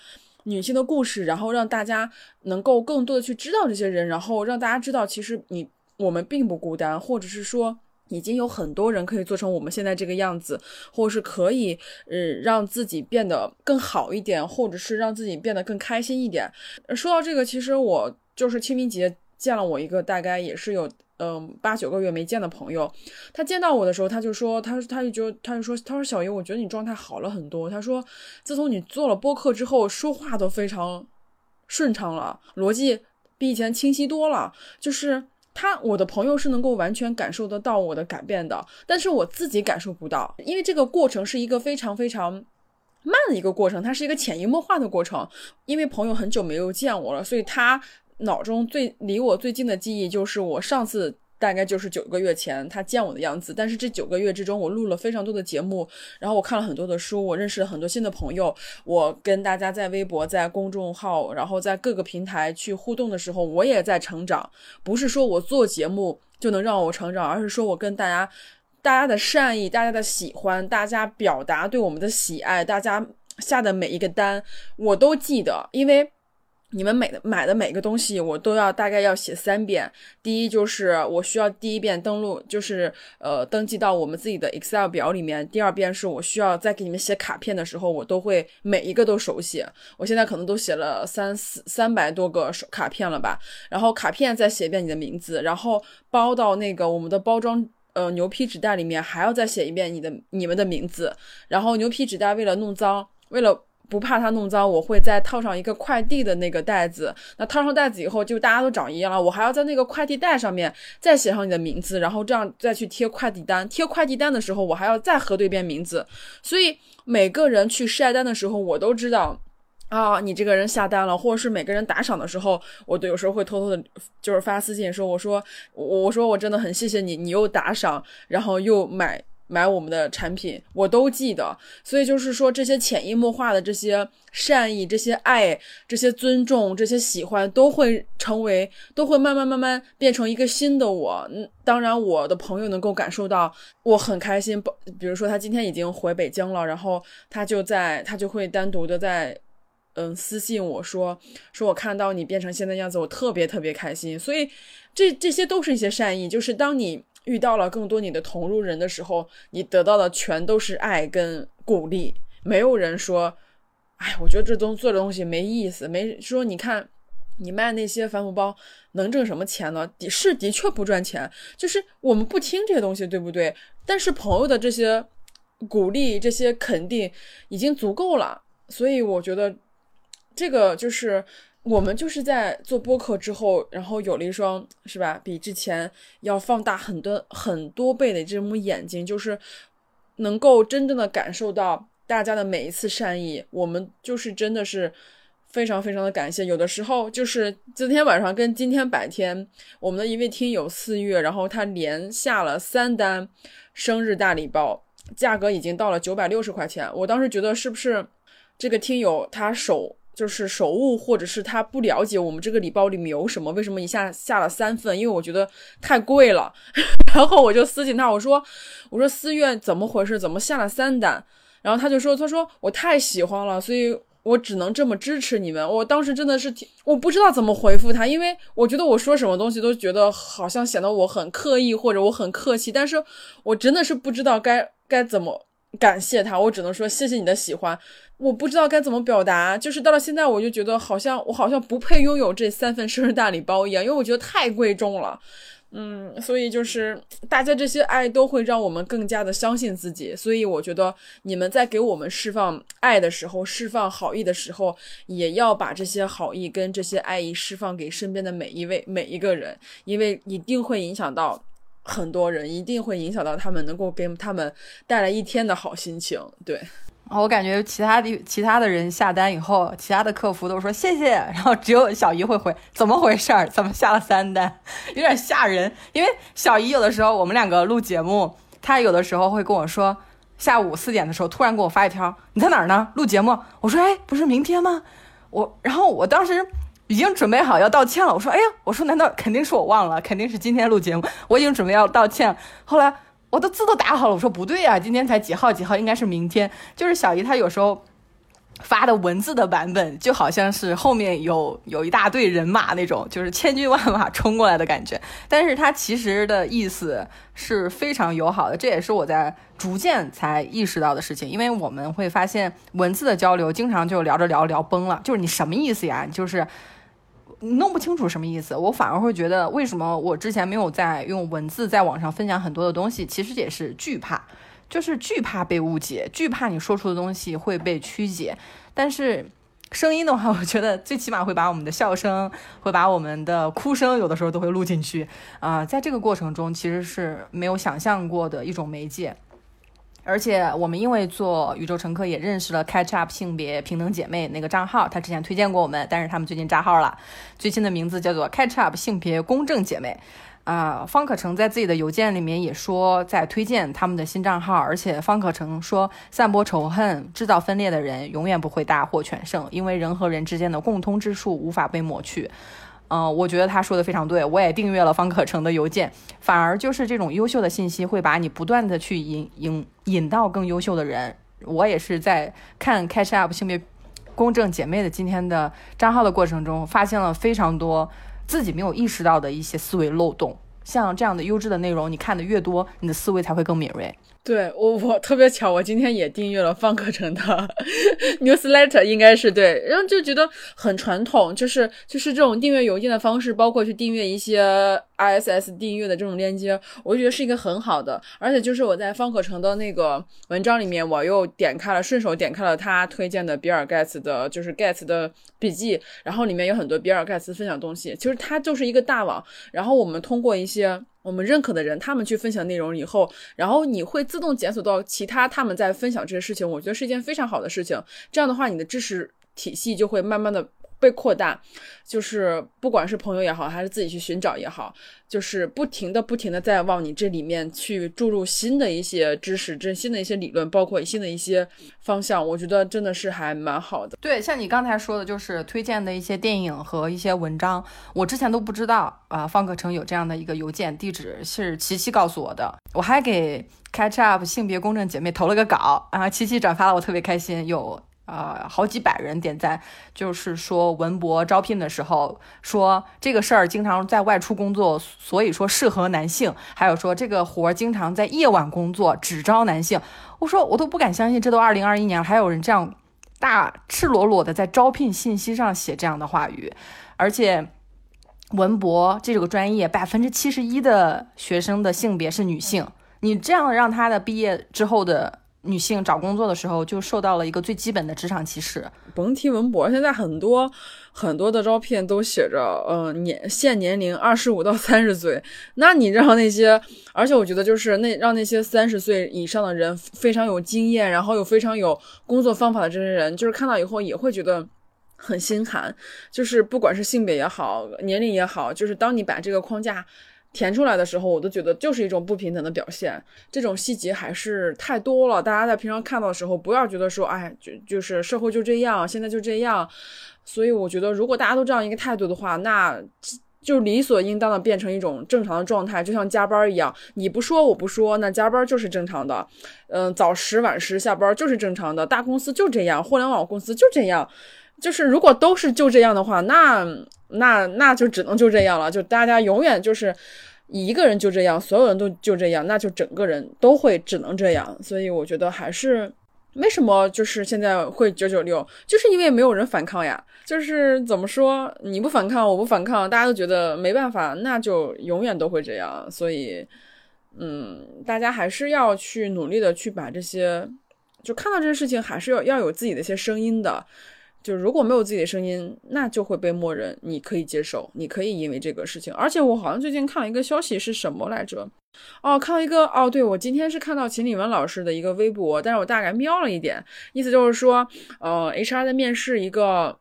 女性的故事，然后让大家能够更多的去知道这些人，然后让大家知道其实你我们并不孤单，或者是说。已经有很多人可以做成我们现在这个样子，或者是可以，呃，让自己变得更好一点，或者是让自己变得更开心一点。说到这个，其实我就是清明节见了我一个大概也是有嗯八九个月没见的朋友，他见到我的时候，他就说，他他就就他就说，他说小姨，我觉得你状态好了很多。他说，自从你做了播客之后，说话都非常顺畅了，逻辑比以前清晰多了，就是。他，我的朋友是能够完全感受得到我的改变的，但是我自己感受不到，因为这个过程是一个非常非常慢的一个过程，它是一个潜移默化的过程。因为朋友很久没有见我了，所以他脑中最离我最近的记忆就是我上次。大概就是九个月前他见我的样子，但是这九个月之中，我录了非常多的节目，然后我看了很多的书，我认识了很多新的朋友，我跟大家在微博、在公众号，然后在各个平台去互动的时候，我也在成长。不是说我做节目就能让我成长，而是说我跟大家、大家的善意、大家的喜欢、大家表达对我们的喜爱、大家下的每一个单，我都记得，因为。你们每买的每个东西，我都要大概要写三遍。第一就是我需要第一遍登录，就是呃登记到我们自己的 Excel 表里面。第二遍是我需要再给你们写卡片的时候，我都会每一个都手写。我现在可能都写了三四三百多个手卡片了吧。然后卡片再写一遍你的名字，然后包到那个我们的包装呃牛皮纸袋里面，还要再写一遍你的你们的名字。然后牛皮纸袋为了弄脏，为了。不怕它弄脏，我会再套上一个快递的那个袋子。那套上袋子以后，就大家都长一样了。我还要在那个快递袋上面再写上你的名字，然后这样再去贴快递单。贴快递单的时候，我还要再核对一遍名字。所以每个人去晒单的时候，我都知道啊，你这个人下单了，或者是每个人打赏的时候，我都有时候会偷偷的，就是发私信说，我说我我说我真的很谢谢你，你又打赏，然后又买。买我们的产品，我都记得，所以就是说，这些潜移默化的这些善意、这些爱、这些尊重、这些喜欢，都会成为，都会慢慢慢慢变成一个新的我。嗯，当然，我的朋友能够感受到，我很开心。比如说，他今天已经回北京了，然后他就在，他就会单独的在，嗯，私信我说，说我看到你变成现在样子，我特别特别开心。所以，这这些都是一些善意，就是当你。遇到了更多你的同路人的时候，你得到的全都是爱跟鼓励。没有人说哎，我觉得这东做的东西没意思，没说你看你卖那些帆布包能挣什么钱呢？的是的确不赚钱，就是我们不听这些东西，对不对？但是朋友的这些鼓励、这些肯定已经足够了，所以我觉得这个就是我们就是在做播客之后，然后有了一双是吧，比之前要放大很多很多倍的这种眼睛，就是能够真正的感受到大家的每一次善意，我们就是真的是。非常非常的感谢，有的时候就是今天晚上跟今天白天，我们的一位听友四月，然后他连下了三单生日大礼包，价格已经到了九百六十块钱。我当时觉得是不是这个听友他手就是手误，或者是他不了解我们这个礼包里面有什么，为什么一下下了三份？因为我觉得太贵了。(laughs) 然后我就私信他，我说我说思月怎么回事？怎么下了三单？然后他就说他说我太喜欢了，所以。我只能这么支持你们。我当时真的是，我不知道怎么回复他，因为我觉得我说什么东西都觉得好像显得我很刻意或者我很客气，但是我真的是不知道该该怎么感谢他。我只能说谢谢你的喜欢，我不知道该怎么表达。就是到了现在，我就觉得好像我好像不配拥有这三份生日大礼包一样，因为我觉得太贵重了。嗯，所以就是大家这些爱都会让我们更加的相信自己，所以我觉得你们在给我们释放爱的时候，释放好意的时候，也要把这些好意跟这些爱意释放给身边的每一位每一个人，因为一定会影响到很多人，一定会影响到他们，能够给他们带来一天的好心情，对。我感觉其他的其他的人下单以后，其他的客服都说谢谢，然后只有小姨会回怎么回事儿？怎么下了三单？(laughs) 有点吓人。因为小姨有的时候我们两个录节目，她有的时候会跟我说，下午四点的时候突然给我发一条，你在哪儿呢？录节目。我说哎，不是明天吗？我然后我当时已经准备好要道歉了。我说哎呀，我说难道肯定是我忘了？肯定是今天录节目，我已经准备要道歉。后来。我的字都打好了，我说不对呀，今天才几号几号，应该是明天。就是小姨她有时候发的文字的版本，就好像是后面有有一大队人马那种，就是千军万马冲过来的感觉。但是她其实的意思是非常友好的，这也是我在逐渐才意识到的事情。因为我们会发现文字的交流，经常就聊着聊聊崩了，就是你什么意思呀？就是。弄不清楚什么意思，我反而会觉得为什么我之前没有在用文字在网上分享很多的东西，其实也是惧怕，就是惧怕被误解，惧怕你说出的东西会被曲解。但是声音的话，我觉得最起码会把我们的笑声，会把我们的哭声，有的时候都会录进去啊。在这个过程中，其实是没有想象过的一种媒介。而且我们因为做宇宙乘客也认识了 Catch Up 性别平等姐妹那个账号，他之前推荐过我们，但是他们最近炸号了，最新的名字叫做 Catch Up 性别公正姐妹。啊，方可成在自己的邮件里面也说在推荐他们的新账号，而且方可成说，散播仇恨、制造分裂的人永远不会大获全胜，因为人和人之间的共通之处无法被抹去。嗯，我觉得他说的非常对，我也订阅了方可成的邮件，反而就是这种优秀的信息会把你不断的去引引引到更优秀的人。我也是在看 Catch Up 性别公正姐妹的今天的账号的过程中，发现了非常多自己没有意识到的一些思维漏洞。像这样的优质的内容，你看的越多，你的思维才会更敏锐。对我，我特别巧，我今天也订阅了方可成的 (laughs) newsletter，应该是对，然后就觉得很传统，就是就是这种订阅邮件的方式，包括去订阅一些 ISS 订阅的这种链接，我觉得是一个很好的。而且就是我在方可成的那个文章里面，我又点开了，顺手点开了他推荐的比尔盖茨的，就是盖茨的笔记，然后里面有很多比尔盖茨分享东西。其实他就是一个大网，然后我们通过一些。我们认可的人，他们去分享内容以后，然后你会自动检索到其他他们在分享这些事情，我觉得是一件非常好的事情。这样的话，你的知识体系就会慢慢的。被扩大，就是不管是朋友也好，还是自己去寻找也好，就是不停的、不停的在往你这里面去注入新的一些知识，这新的一些理论，包括新的一些方向，我觉得真的是还蛮好的。对，像你刚才说的，就是推荐的一些电影和一些文章，我之前都不知道啊。方可成有这样的一个邮件地址，是琪琪告诉我的。我还给 Catch Up 性别公正姐妹投了个稿，然后琪琪转发了，我特别开心。有。呃，好几百人点赞，就是说文博招聘的时候说这个事儿经常在外出工作，所以说适合男性。还有说这个活儿经常在夜晚工作，只招男性。我说我都不敢相信，这都二零二一年了，还有人这样大赤裸裸的在招聘信息上写这样的话语，而且文博这个专业百分之七十一的学生的性别是女性，你这样让他的毕业之后的。女性找工作的时候就受到了一个最基本的职场歧视。甭提文博，现在很多很多的招聘都写着，呃，年限年龄二十五到三十岁。那你让那些，而且我觉得就是那让那些三十岁以上的人非常有经验，然后又非常有工作方法的这些人，就是看到以后也会觉得很心寒。就是不管是性别也好，年龄也好，就是当你把这个框架。填出来的时候，我都觉得就是一种不平等的表现。这种细节还是太多了。大家在平常看到的时候，不要觉得说，哎，就就是社会就这样，现在就这样。所以我觉得，如果大家都这样一个态度的话，那就理所应当的变成一种正常的状态，就像加班一样，你不说我不说，那加班就是正常的。嗯，早十晚十下班就是正常的，大公司就这样，互联网公司就这样。就是如果都是就这样的话，那那那就只能就这样了。就大家永远就是一个人就这样，所有人都就这样，那就整个人都会只能这样。所以我觉得还是为什么就是现在会九九六，就是因为没有人反抗呀。就是怎么说，你不反抗，我不反抗，大家都觉得没办法，那就永远都会这样。所以，嗯，大家还是要去努力的去把这些，就看到这些事情，还是要要有自己的一些声音的。就如果没有自己的声音，那就会被默认。你可以接受，你可以因为这个事情。而且我好像最近看了一个消息，是什么来着？哦，看到一个哦，对我今天是看到秦理文老师的一个微博，但是我大概瞄了一点，意思就是说，呃，HR 在面试一个。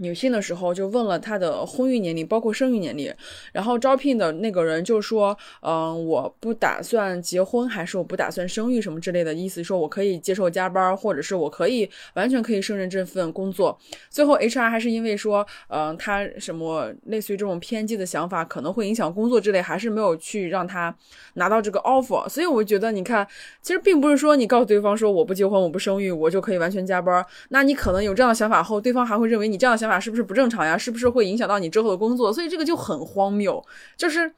女性的时候就问了她的婚育年龄，包括生育年龄，然后招聘的那个人就说，嗯，我不打算结婚，还是我不打算生育什么之类的意思，说我可以接受加班，或者是我可以完全可以胜任这份工作。最后 HR 还是因为说，嗯，他什么类似于这种偏激的想法可能会影响工作之类，还是没有去让他拿到这个 offer。所以我觉得，你看，其实并不是说你告诉对方说我不结婚，我不生育，我就可以完全加班。那你可能有这样的想法后，对方还会认为你这样的想。是不是不正常呀？是不是会影响到你之后的工作？所以这个就很荒谬。就是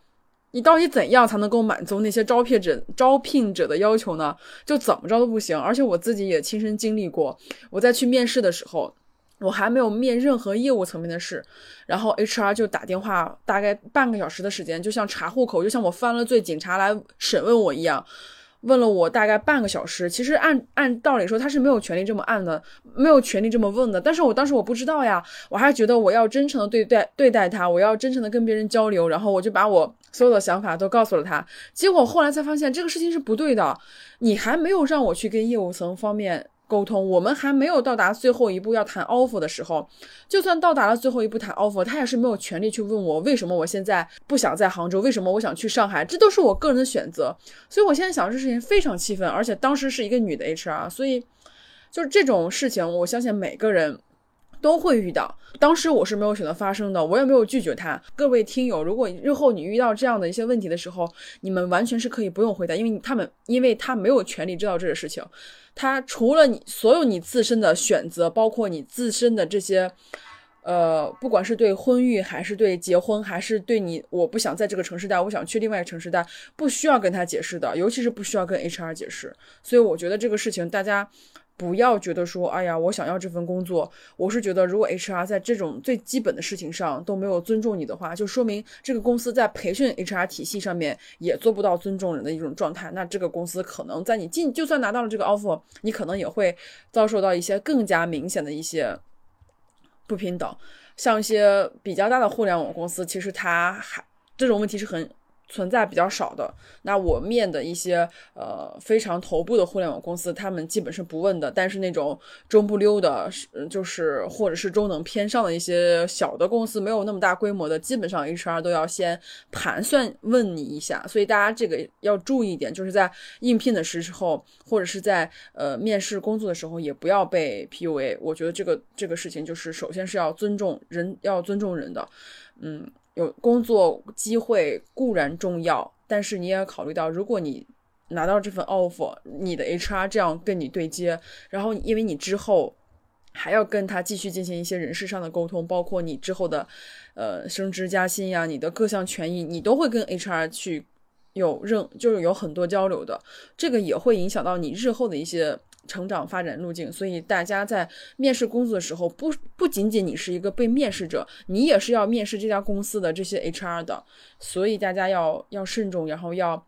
你到底怎样才能够满足那些招聘者招聘者的要求呢？就怎么着都不行。而且我自己也亲身经历过，我在去面试的时候，我还没有面任何业务层面的事，然后 HR 就打电话，大概半个小时的时间，就像查户口，就像我犯了罪，警察来审问我一样。问了我大概半个小时，其实按按道理说他是没有权利这么按的，没有权利这么问的。但是我当时我不知道呀，我还觉得我要真诚的对待对待他，我要真诚的跟别人交流，然后我就把我所有的想法都告诉了他。结果后来才发现这个事情是不对的，你还没有让我去跟业务层方面。沟通，我们还没有到达最后一步要谈 offer 的时候，就算到达了最后一步谈 offer，他也是没有权利去问我为什么我现在不想在杭州，为什么我想去上海，这都是我个人的选择。所以我现在想这事情非常气愤，而且当时是一个女的 HR，所以就是这种事情，我相信每个人。都会遇到，当时我是没有选择发生的，我也没有拒绝他。各位听友，如果日后你遇到这样的一些问题的时候，你们完全是可以不用回答，因为他们，因为他没有权利知道这个事情。他除了你所有你自身的选择，包括你自身的这些，呃，不管是对婚育，还是对结婚，还是对你，我不想在这个城市待，我想去另外一个城市待，不需要跟他解释的，尤其是不需要跟 HR 解释。所以我觉得这个事情大家。不要觉得说，哎呀，我想要这份工作。我是觉得，如果 HR 在这种最基本的事情上都没有尊重你的话，就说明这个公司在培训 HR 体系上面也做不到尊重人的一种状态。那这个公司可能在你进，就算拿到了这个 offer，你可能也会遭受到一些更加明显的一些不平等。像一些比较大的互联网公司，其实它还这种问题是很。存在比较少的，那我面的一些呃非常头部的互联网公司，他们基本是不问的。但是那种中不溜的，就是或者是中等偏上的一些小的公司，没有那么大规模的，基本上 HR 都要先盘算问你一下。所以大家这个要注意一点，就是在应聘的时候，或者是在呃面试工作的时候，也不要被 PUA。我觉得这个这个事情就是首先是要尊重人，要尊重人的，嗯。有工作机会固然重要，但是你也要考虑到，如果你拿到这份 offer，你的 HR 这样跟你对接，然后因为你之后还要跟他继续进行一些人事上的沟通，包括你之后的呃升职加薪呀，你的各项权益，你都会跟 HR 去有任就是有很多交流的，这个也会影响到你日后的一些成长发展路径，所以大家在面试工作的时候，不不仅仅你是一个被面试者，你也是要面试这家公司的这些 HR 的，所以大家要要慎重，然后要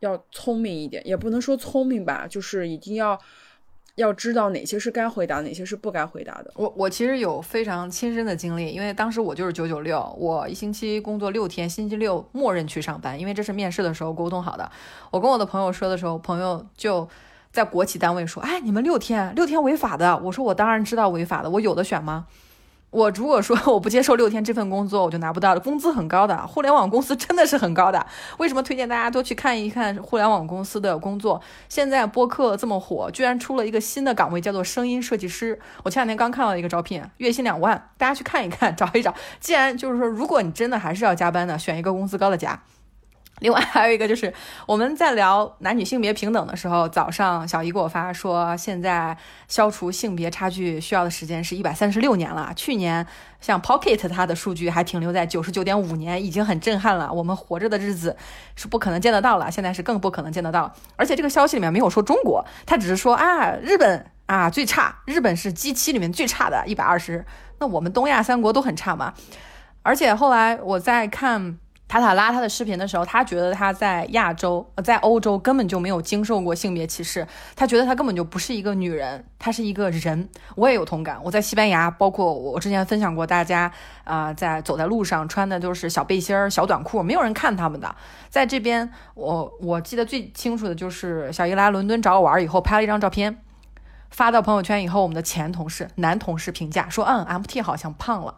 要聪明一点，也不能说聪明吧，就是一定要要知道哪些是该回答，哪些是不该回答的。我我其实有非常亲身的经历，因为当时我就是九九六，我一星期工作六天，星期六默认去上班，因为这是面试的时候沟通好的。我跟我的朋友说的时候，朋友就。在国企单位说，哎，你们六天六天违法的。我说我当然知道违法的，我有的选吗？我如果说我不接受六天这份工作，我就拿不到的。工资很高的，互联网公司真的是很高的。为什么推荐大家多去看一看互联网公司的工作？现在播客这么火，居然出了一个新的岗位，叫做声音设计师。我前两天刚看到一个招聘，月薪两万，大家去看一看，(laughs) 找一找。既然就是说，如果你真的还是要加班的，选一个工资高的加。另外还有一个就是我们在聊男女性别平等的时候，早上小姨给我发说，现在消除性别差距需要的时间是一百三十六年了。去年像 Pocket 它的数据还停留在九十九点五年，已经很震撼了。我们活着的日子是不可能见得到了，现在是更不可能见得到。而且这个消息里面没有说中国，他只是说啊日本啊最差，日本是 G 七里面最差的一百二十。那我们东亚三国都很差嘛。而且后来我在看。塔塔拉他的视频的时候，他觉得他在亚洲，在欧洲根本就没有经受过性别歧视。他觉得他根本就不是一个女人，她是一个人。我也有同感。我在西班牙，包括我之前分享过，大家啊，在走在路上穿的都是小背心儿、小短裤，没有人看他们的。在这边，我我记得最清楚的就是小姨来伦敦找我玩以后，拍了一张照片，发到朋友圈以后，我们的前同事、男同事评价说：“嗯，MT 好像胖了。”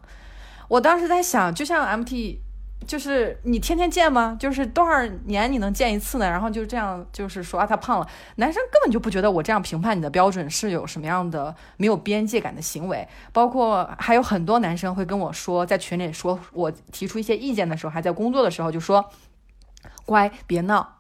我当时在想，就像 MT。就是你天天见吗？就是多少年你能见一次呢？然后就这样，就是说啊，他胖了。男生根本就不觉得我这样评判你的标准是有什么样的没有边界感的行为。包括还有很多男生会跟我说，在群里说我提出一些意见的时候，还在工作的时候就说，乖，别闹。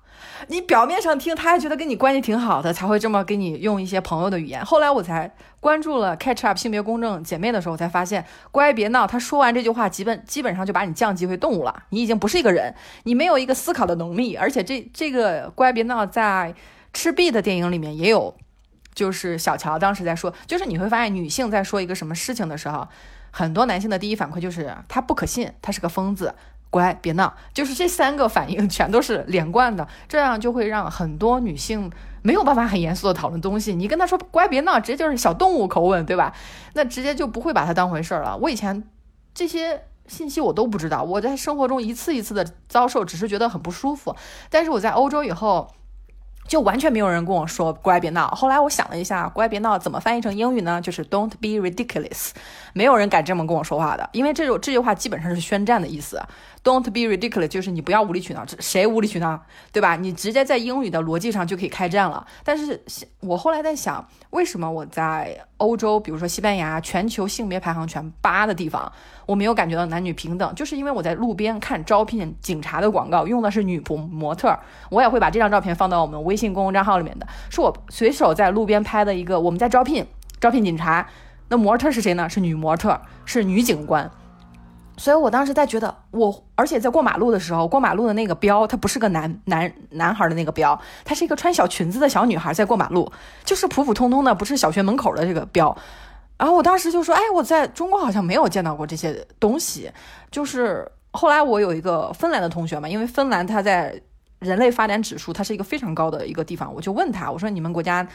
你表面上听，他还觉得跟你关系挺好的，才会这么给你用一些朋友的语言。后来我才关注了 Catch Up 性别公正姐妹的时候，才发现，乖别闹。他说完这句话，基本基本上就把你降级为动物了。你已经不是一个人，你没有一个思考的能力。而且这这个乖别闹在赤壁的电影里面也有，就是小乔当时在说，就是你会发现女性在说一个什么事情的时候，很多男性的第一反馈就是他不可信，他是个疯子。乖，别闹，就是这三个反应全都是连贯的，这样就会让很多女性没有办法很严肃的讨论东西。你跟她说乖，别闹，直接就是小动物口吻，对吧？那直接就不会把它当回事儿了。我以前这些信息我都不知道，我在生活中一次一次的遭受，只是觉得很不舒服。但是我在欧洲以后。就完全没有人跟我说乖别闹。后来我想了一下，乖别闹怎么翻译成英语呢？就是 Don't be ridiculous。没有人敢这么跟我说话的，因为这种这句话基本上是宣战的意思。Don't be ridiculous，就是你不要无理取闹。谁无理取闹，对吧？你直接在英语的逻辑上就可以开战了。但是我后来在想，为什么我在欧洲，比如说西班牙，全球性别排行全八的地方，我没有感觉到男女平等？就是因为我在路边看招聘警察的广告，用的是女仆模特。我也会把这张照片放到我们微信公众账号里面的，是我随手在路边拍的一个。我们在招聘招聘警察，那模特是谁呢？是女模特，是女警官。所以我当时在觉得，我而且在过马路的时候，过马路的那个标，它不是个男男男孩的那个标，它是一个穿小裙子的小女孩在过马路，就是普普通通的，不是小学门口的这个标。然后我当时就说，哎，我在中国好像没有见到过这些东西。就是后来我有一个芬兰的同学嘛，因为芬兰它在人类发展指数，它是一个非常高的一个地方，我就问他，我说你们国家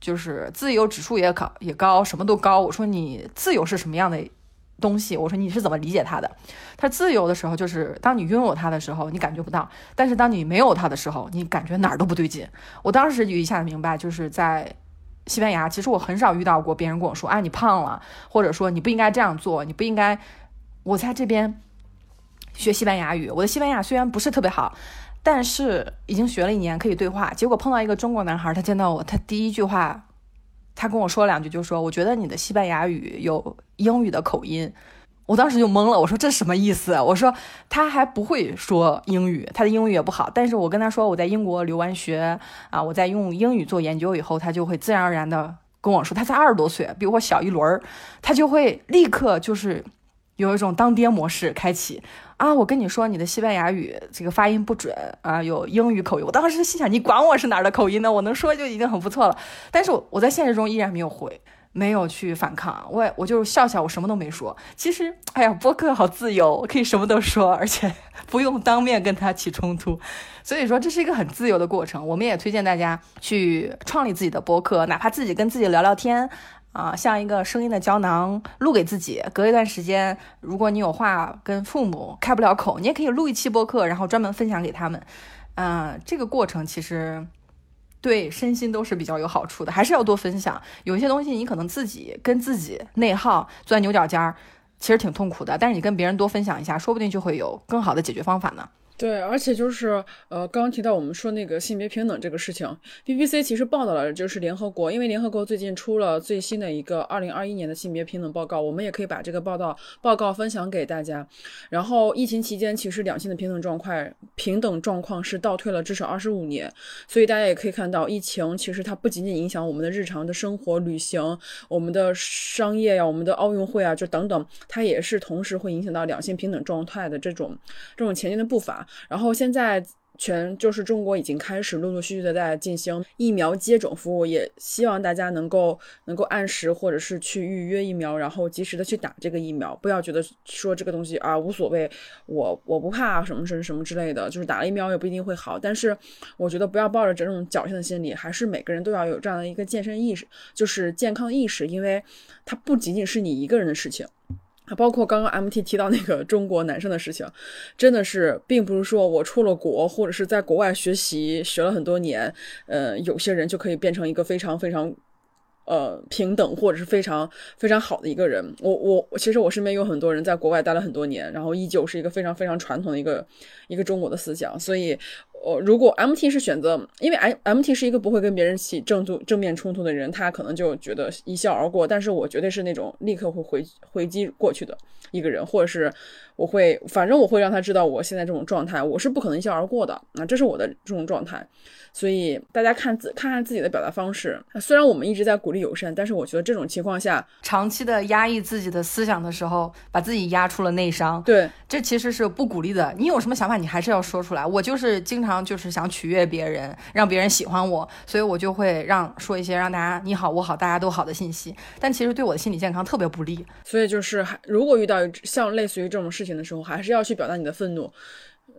就是自由指数也高也高，什么都高，我说你自由是什么样的？东西，我说你是怎么理解它的？它自由的时候，就是当你拥有它的时候，你感觉不到；但是当你没有它的时候，你感觉哪儿都不对劲。我当时就一下子明白，就是在西班牙，其实我很少遇到过别人跟我说：“啊，你胖了，或者说你不应该这样做，你不应该。”我在这边学西班牙语，我的西班牙虽然不是特别好，但是已经学了一年，可以对话。结果碰到一个中国男孩，他见到我，他第一句话。他跟我说两句，就说：“我觉得你的西班牙语有英语的口音。”我当时就懵了，我说：“这什么意思？”我说：“他还不会说英语，他的英语也不好。”但是我跟他说我在英国留完学啊，我在用英语做研究以后，他就会自然而然的跟我说，他才二十多岁，比我小一轮儿，他就会立刻就是有一种当爹模式开启啊！我跟你说，你的西班牙语这个发音不准啊，有英语口音。我当时心想，你管我是哪儿的口音呢？我能说就已经很不错了。但是我在现实中依然没有回，没有去反抗，我我就笑笑，我什么都没说。其实，哎呀，播客好自由，我可以什么都说，而且不用当面跟他起冲突。所以说，这是一个很自由的过程。我们也推荐大家去创立自己的播客，哪怕自己跟自己聊聊天。啊，像一个声音的胶囊，录给自己。隔一段时间，如果你有话跟父母开不了口，你也可以录一期播客，然后专门分享给他们。嗯，这个过程其实对身心都是比较有好处的，还是要多分享。有一些东西你可能自己跟自己内耗、钻牛角尖儿，其实挺痛苦的。但是你跟别人多分享一下，说不定就会有更好的解决方法呢。对，而且就是呃，刚刚提到我们说那个性别平等这个事情，BBC 其实报道了，就是联合国，因为联合国最近出了最新的一个二零二一年的性别平等报告，我们也可以把这个报道报告分享给大家。然后疫情期间，其实两性的平等状况平等状况是倒退了至少二十五年，所以大家也可以看到，疫情其实它不仅仅影响我们的日常的生活、旅行、我们的商业呀、我们的奥运会啊，就等等，它也是同时会影响到两性平等状态的这种这种前进的步伐。然后现在全就是中国已经开始陆陆续续的在进行疫苗接种服务，也希望大家能够能够按时或者是去预约疫苗，然后及时的去打这个疫苗，不要觉得说这个东西啊无所谓，我我不怕什么什么什么之类的，就是打了疫苗也不一定会好。但是我觉得不要抱着这种侥幸的心理，还是每个人都要有这样的一个健身意识，就是健康意识，因为它不仅仅是你一个人的事情。啊，包括刚刚 MT 提到那个中国男生的事情，真的是，并不是说我出了国或者是在国外学习学了很多年，呃，有些人就可以变成一个非常非常。呃，平等或者是非常非常好的一个人。我我其实我身边有很多人在国外待了很多年，然后依旧是一个非常非常传统的一个一个中国的思想。所以，呃，如果 MT 是选择，因为 M MT 是一个不会跟别人起正突正面冲突的人，他可能就觉得一笑而过。但是我绝对是那种立刻会回回击过去的一个人，或者是我会，反正我会让他知道我现在这种状态，我是不可能一笑而过的。那这是我的这种状态。所以大家看自看看自己的表达方式。虽然我们一直在鼓励友善，但是我觉得这种情况下，长期的压抑自己的思想的时候，把自己压出了内伤。对，这其实是不鼓励的。你有什么想法，你还是要说出来。我就是经常就是想取悦别人，让别人喜欢我，所以我就会让说一些让大家你好我好大家都好的信息。但其实对我的心理健康特别不利。所以就是如果遇到像类似于这种事情的时候，还是要去表达你的愤怒。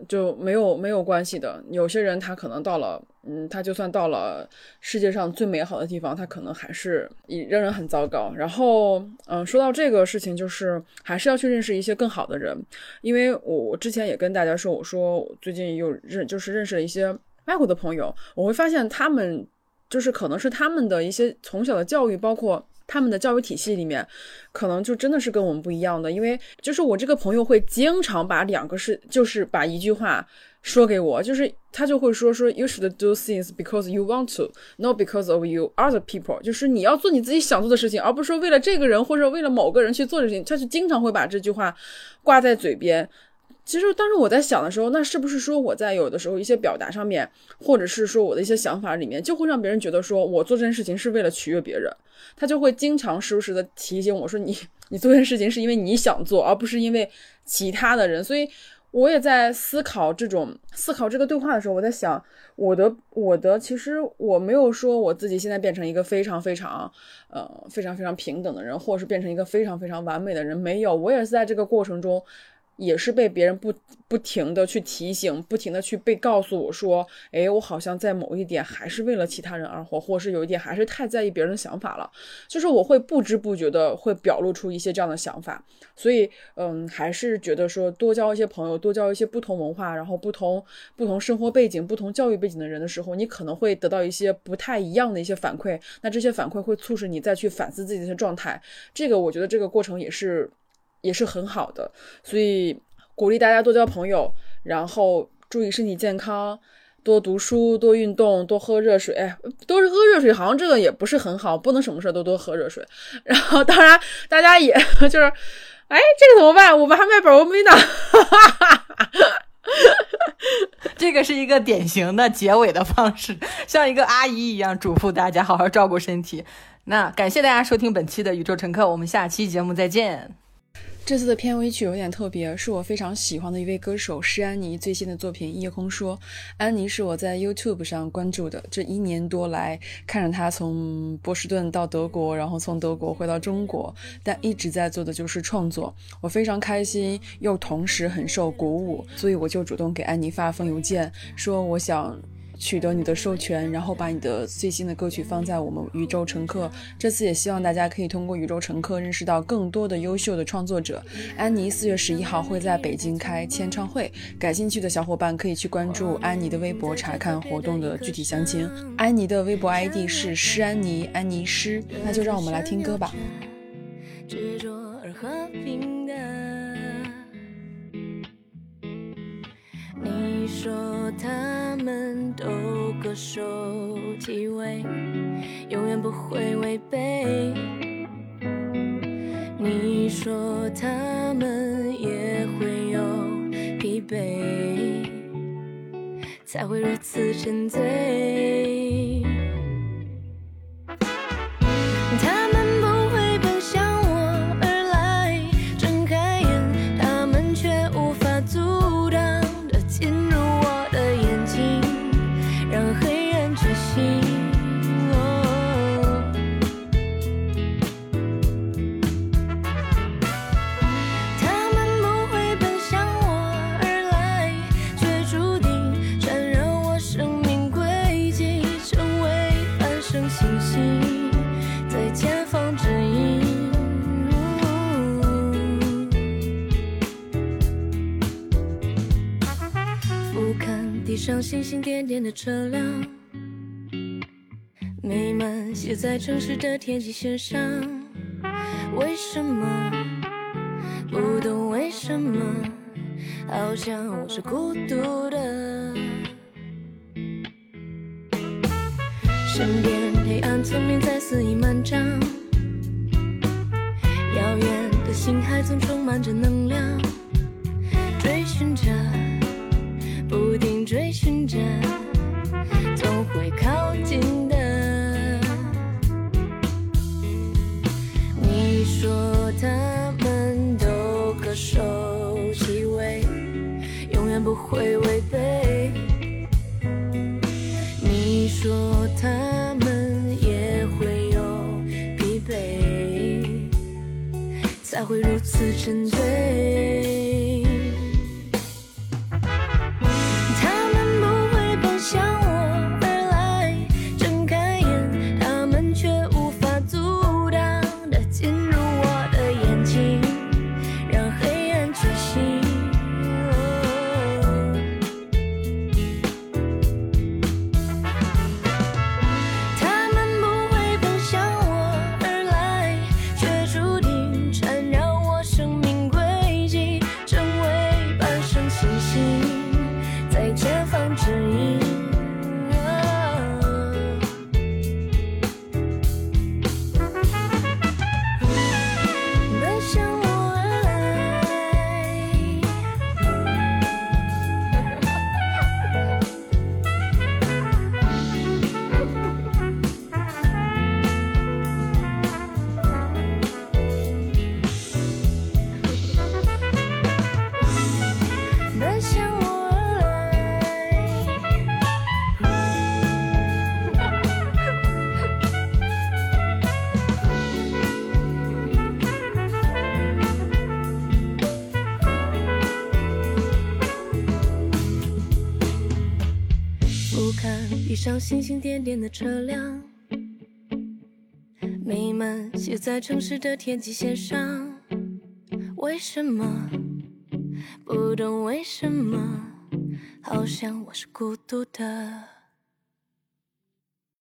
就没有没有关系的。有些人他可能到了，嗯，他就算到了世界上最美好的地方，他可能还是仍然很糟糕。然后，嗯，说到这个事情，就是还是要去认识一些更好的人。因为我我之前也跟大家说，我说最近又认，就是认识了一些外国的朋友，我会发现他们就是可能是他们的一些从小的教育，包括。他们的教育体系里面，可能就真的是跟我们不一样的，因为就是我这个朋友会经常把两个是，就是把一句话说给我，就是他就会说说 you should do things because you want to，not because of you other people，就是你要做你自己想做的事情，而不是说为了这个人或者为了某个人去做事情，他就经常会把这句话挂在嘴边。其实当时我在想的时候，那是不是说我在有的时候一些表达上面，或者是说我的一些想法里面，就会让别人觉得说我做这件事情是为了取悦别人，他就会经常时不时的提醒我说你你做这件事情是因为你想做，而不是因为其他的人。所以我也在思考这种思考这个对话的时候，我在想我的我的其实我没有说我自己现在变成一个非常非常呃非常非常平等的人，或者是变成一个非常非常完美的人，没有，我也是在这个过程中。也是被别人不不停的去提醒，不停的去被告诉我说，哎，我好像在某一点还是为了其他人而活，或者是有一点还是太在意别人的想法了，就是我会不知不觉的会表露出一些这样的想法，所以，嗯，还是觉得说多交一些朋友，多交一些不同文化，然后不同不同生活背景、不同教育背景的人的时候，你可能会得到一些不太一样的一些反馈，那这些反馈会促使你再去反思自己的状态，这个我觉得这个过程也是。也是很好的，所以鼓励大家多交朋友，然后注意身体健康，多读书，多运动，多喝热水。哎，都是喝热水，好像这个也不是很好，不能什么事都多喝热水。然后，当然大家也 (laughs) 就是，哎，这个怎么办？我们还卖保温杯呢。(laughs) 这个是一个典型的结尾的方式，像一个阿姨一样嘱咐大家好好照顾身体。那感谢大家收听本期的宇宙乘客，我们下期节目再见。这次的片尾曲有点特别，是我非常喜欢的一位歌手施安妮最新的作品《夜空说》。安妮是我在 YouTube 上关注的，这一年多来看着她从波士顿到德国，然后从德国回到中国，但一直在做的就是创作。我非常开心，又同时很受鼓舞，所以我就主动给安妮发封邮件，说我想。取得你的授权，然后把你的最新的歌曲放在我们宇宙乘客。这次也希望大家可以通过宇宙乘客认识到更多的优秀的创作者。安妮四月十一号会在北京开签唱会，感兴趣的小伙伴可以去关注安妮的微博查看活动的具体详情。安妮的微博 ID 是诗安妮，安妮诗。那就让我们来听歌吧。执着而和平的，你说他。们都各守其位，永远不会违背。你说他们也会有疲惫，才会如此沉醉。上星星点点的车辆，美满写在城市的天际线上。为什么？不懂为什么？好像我是孤独的。身边黑暗丛林在肆意漫长，遥远的星海总充满着能量，会违背。你说他们也会有疲惫，才会如此沉醉。星星点点的车辆，美满写在城市的天际线上。为什么？不懂为什么？好像我是孤独的。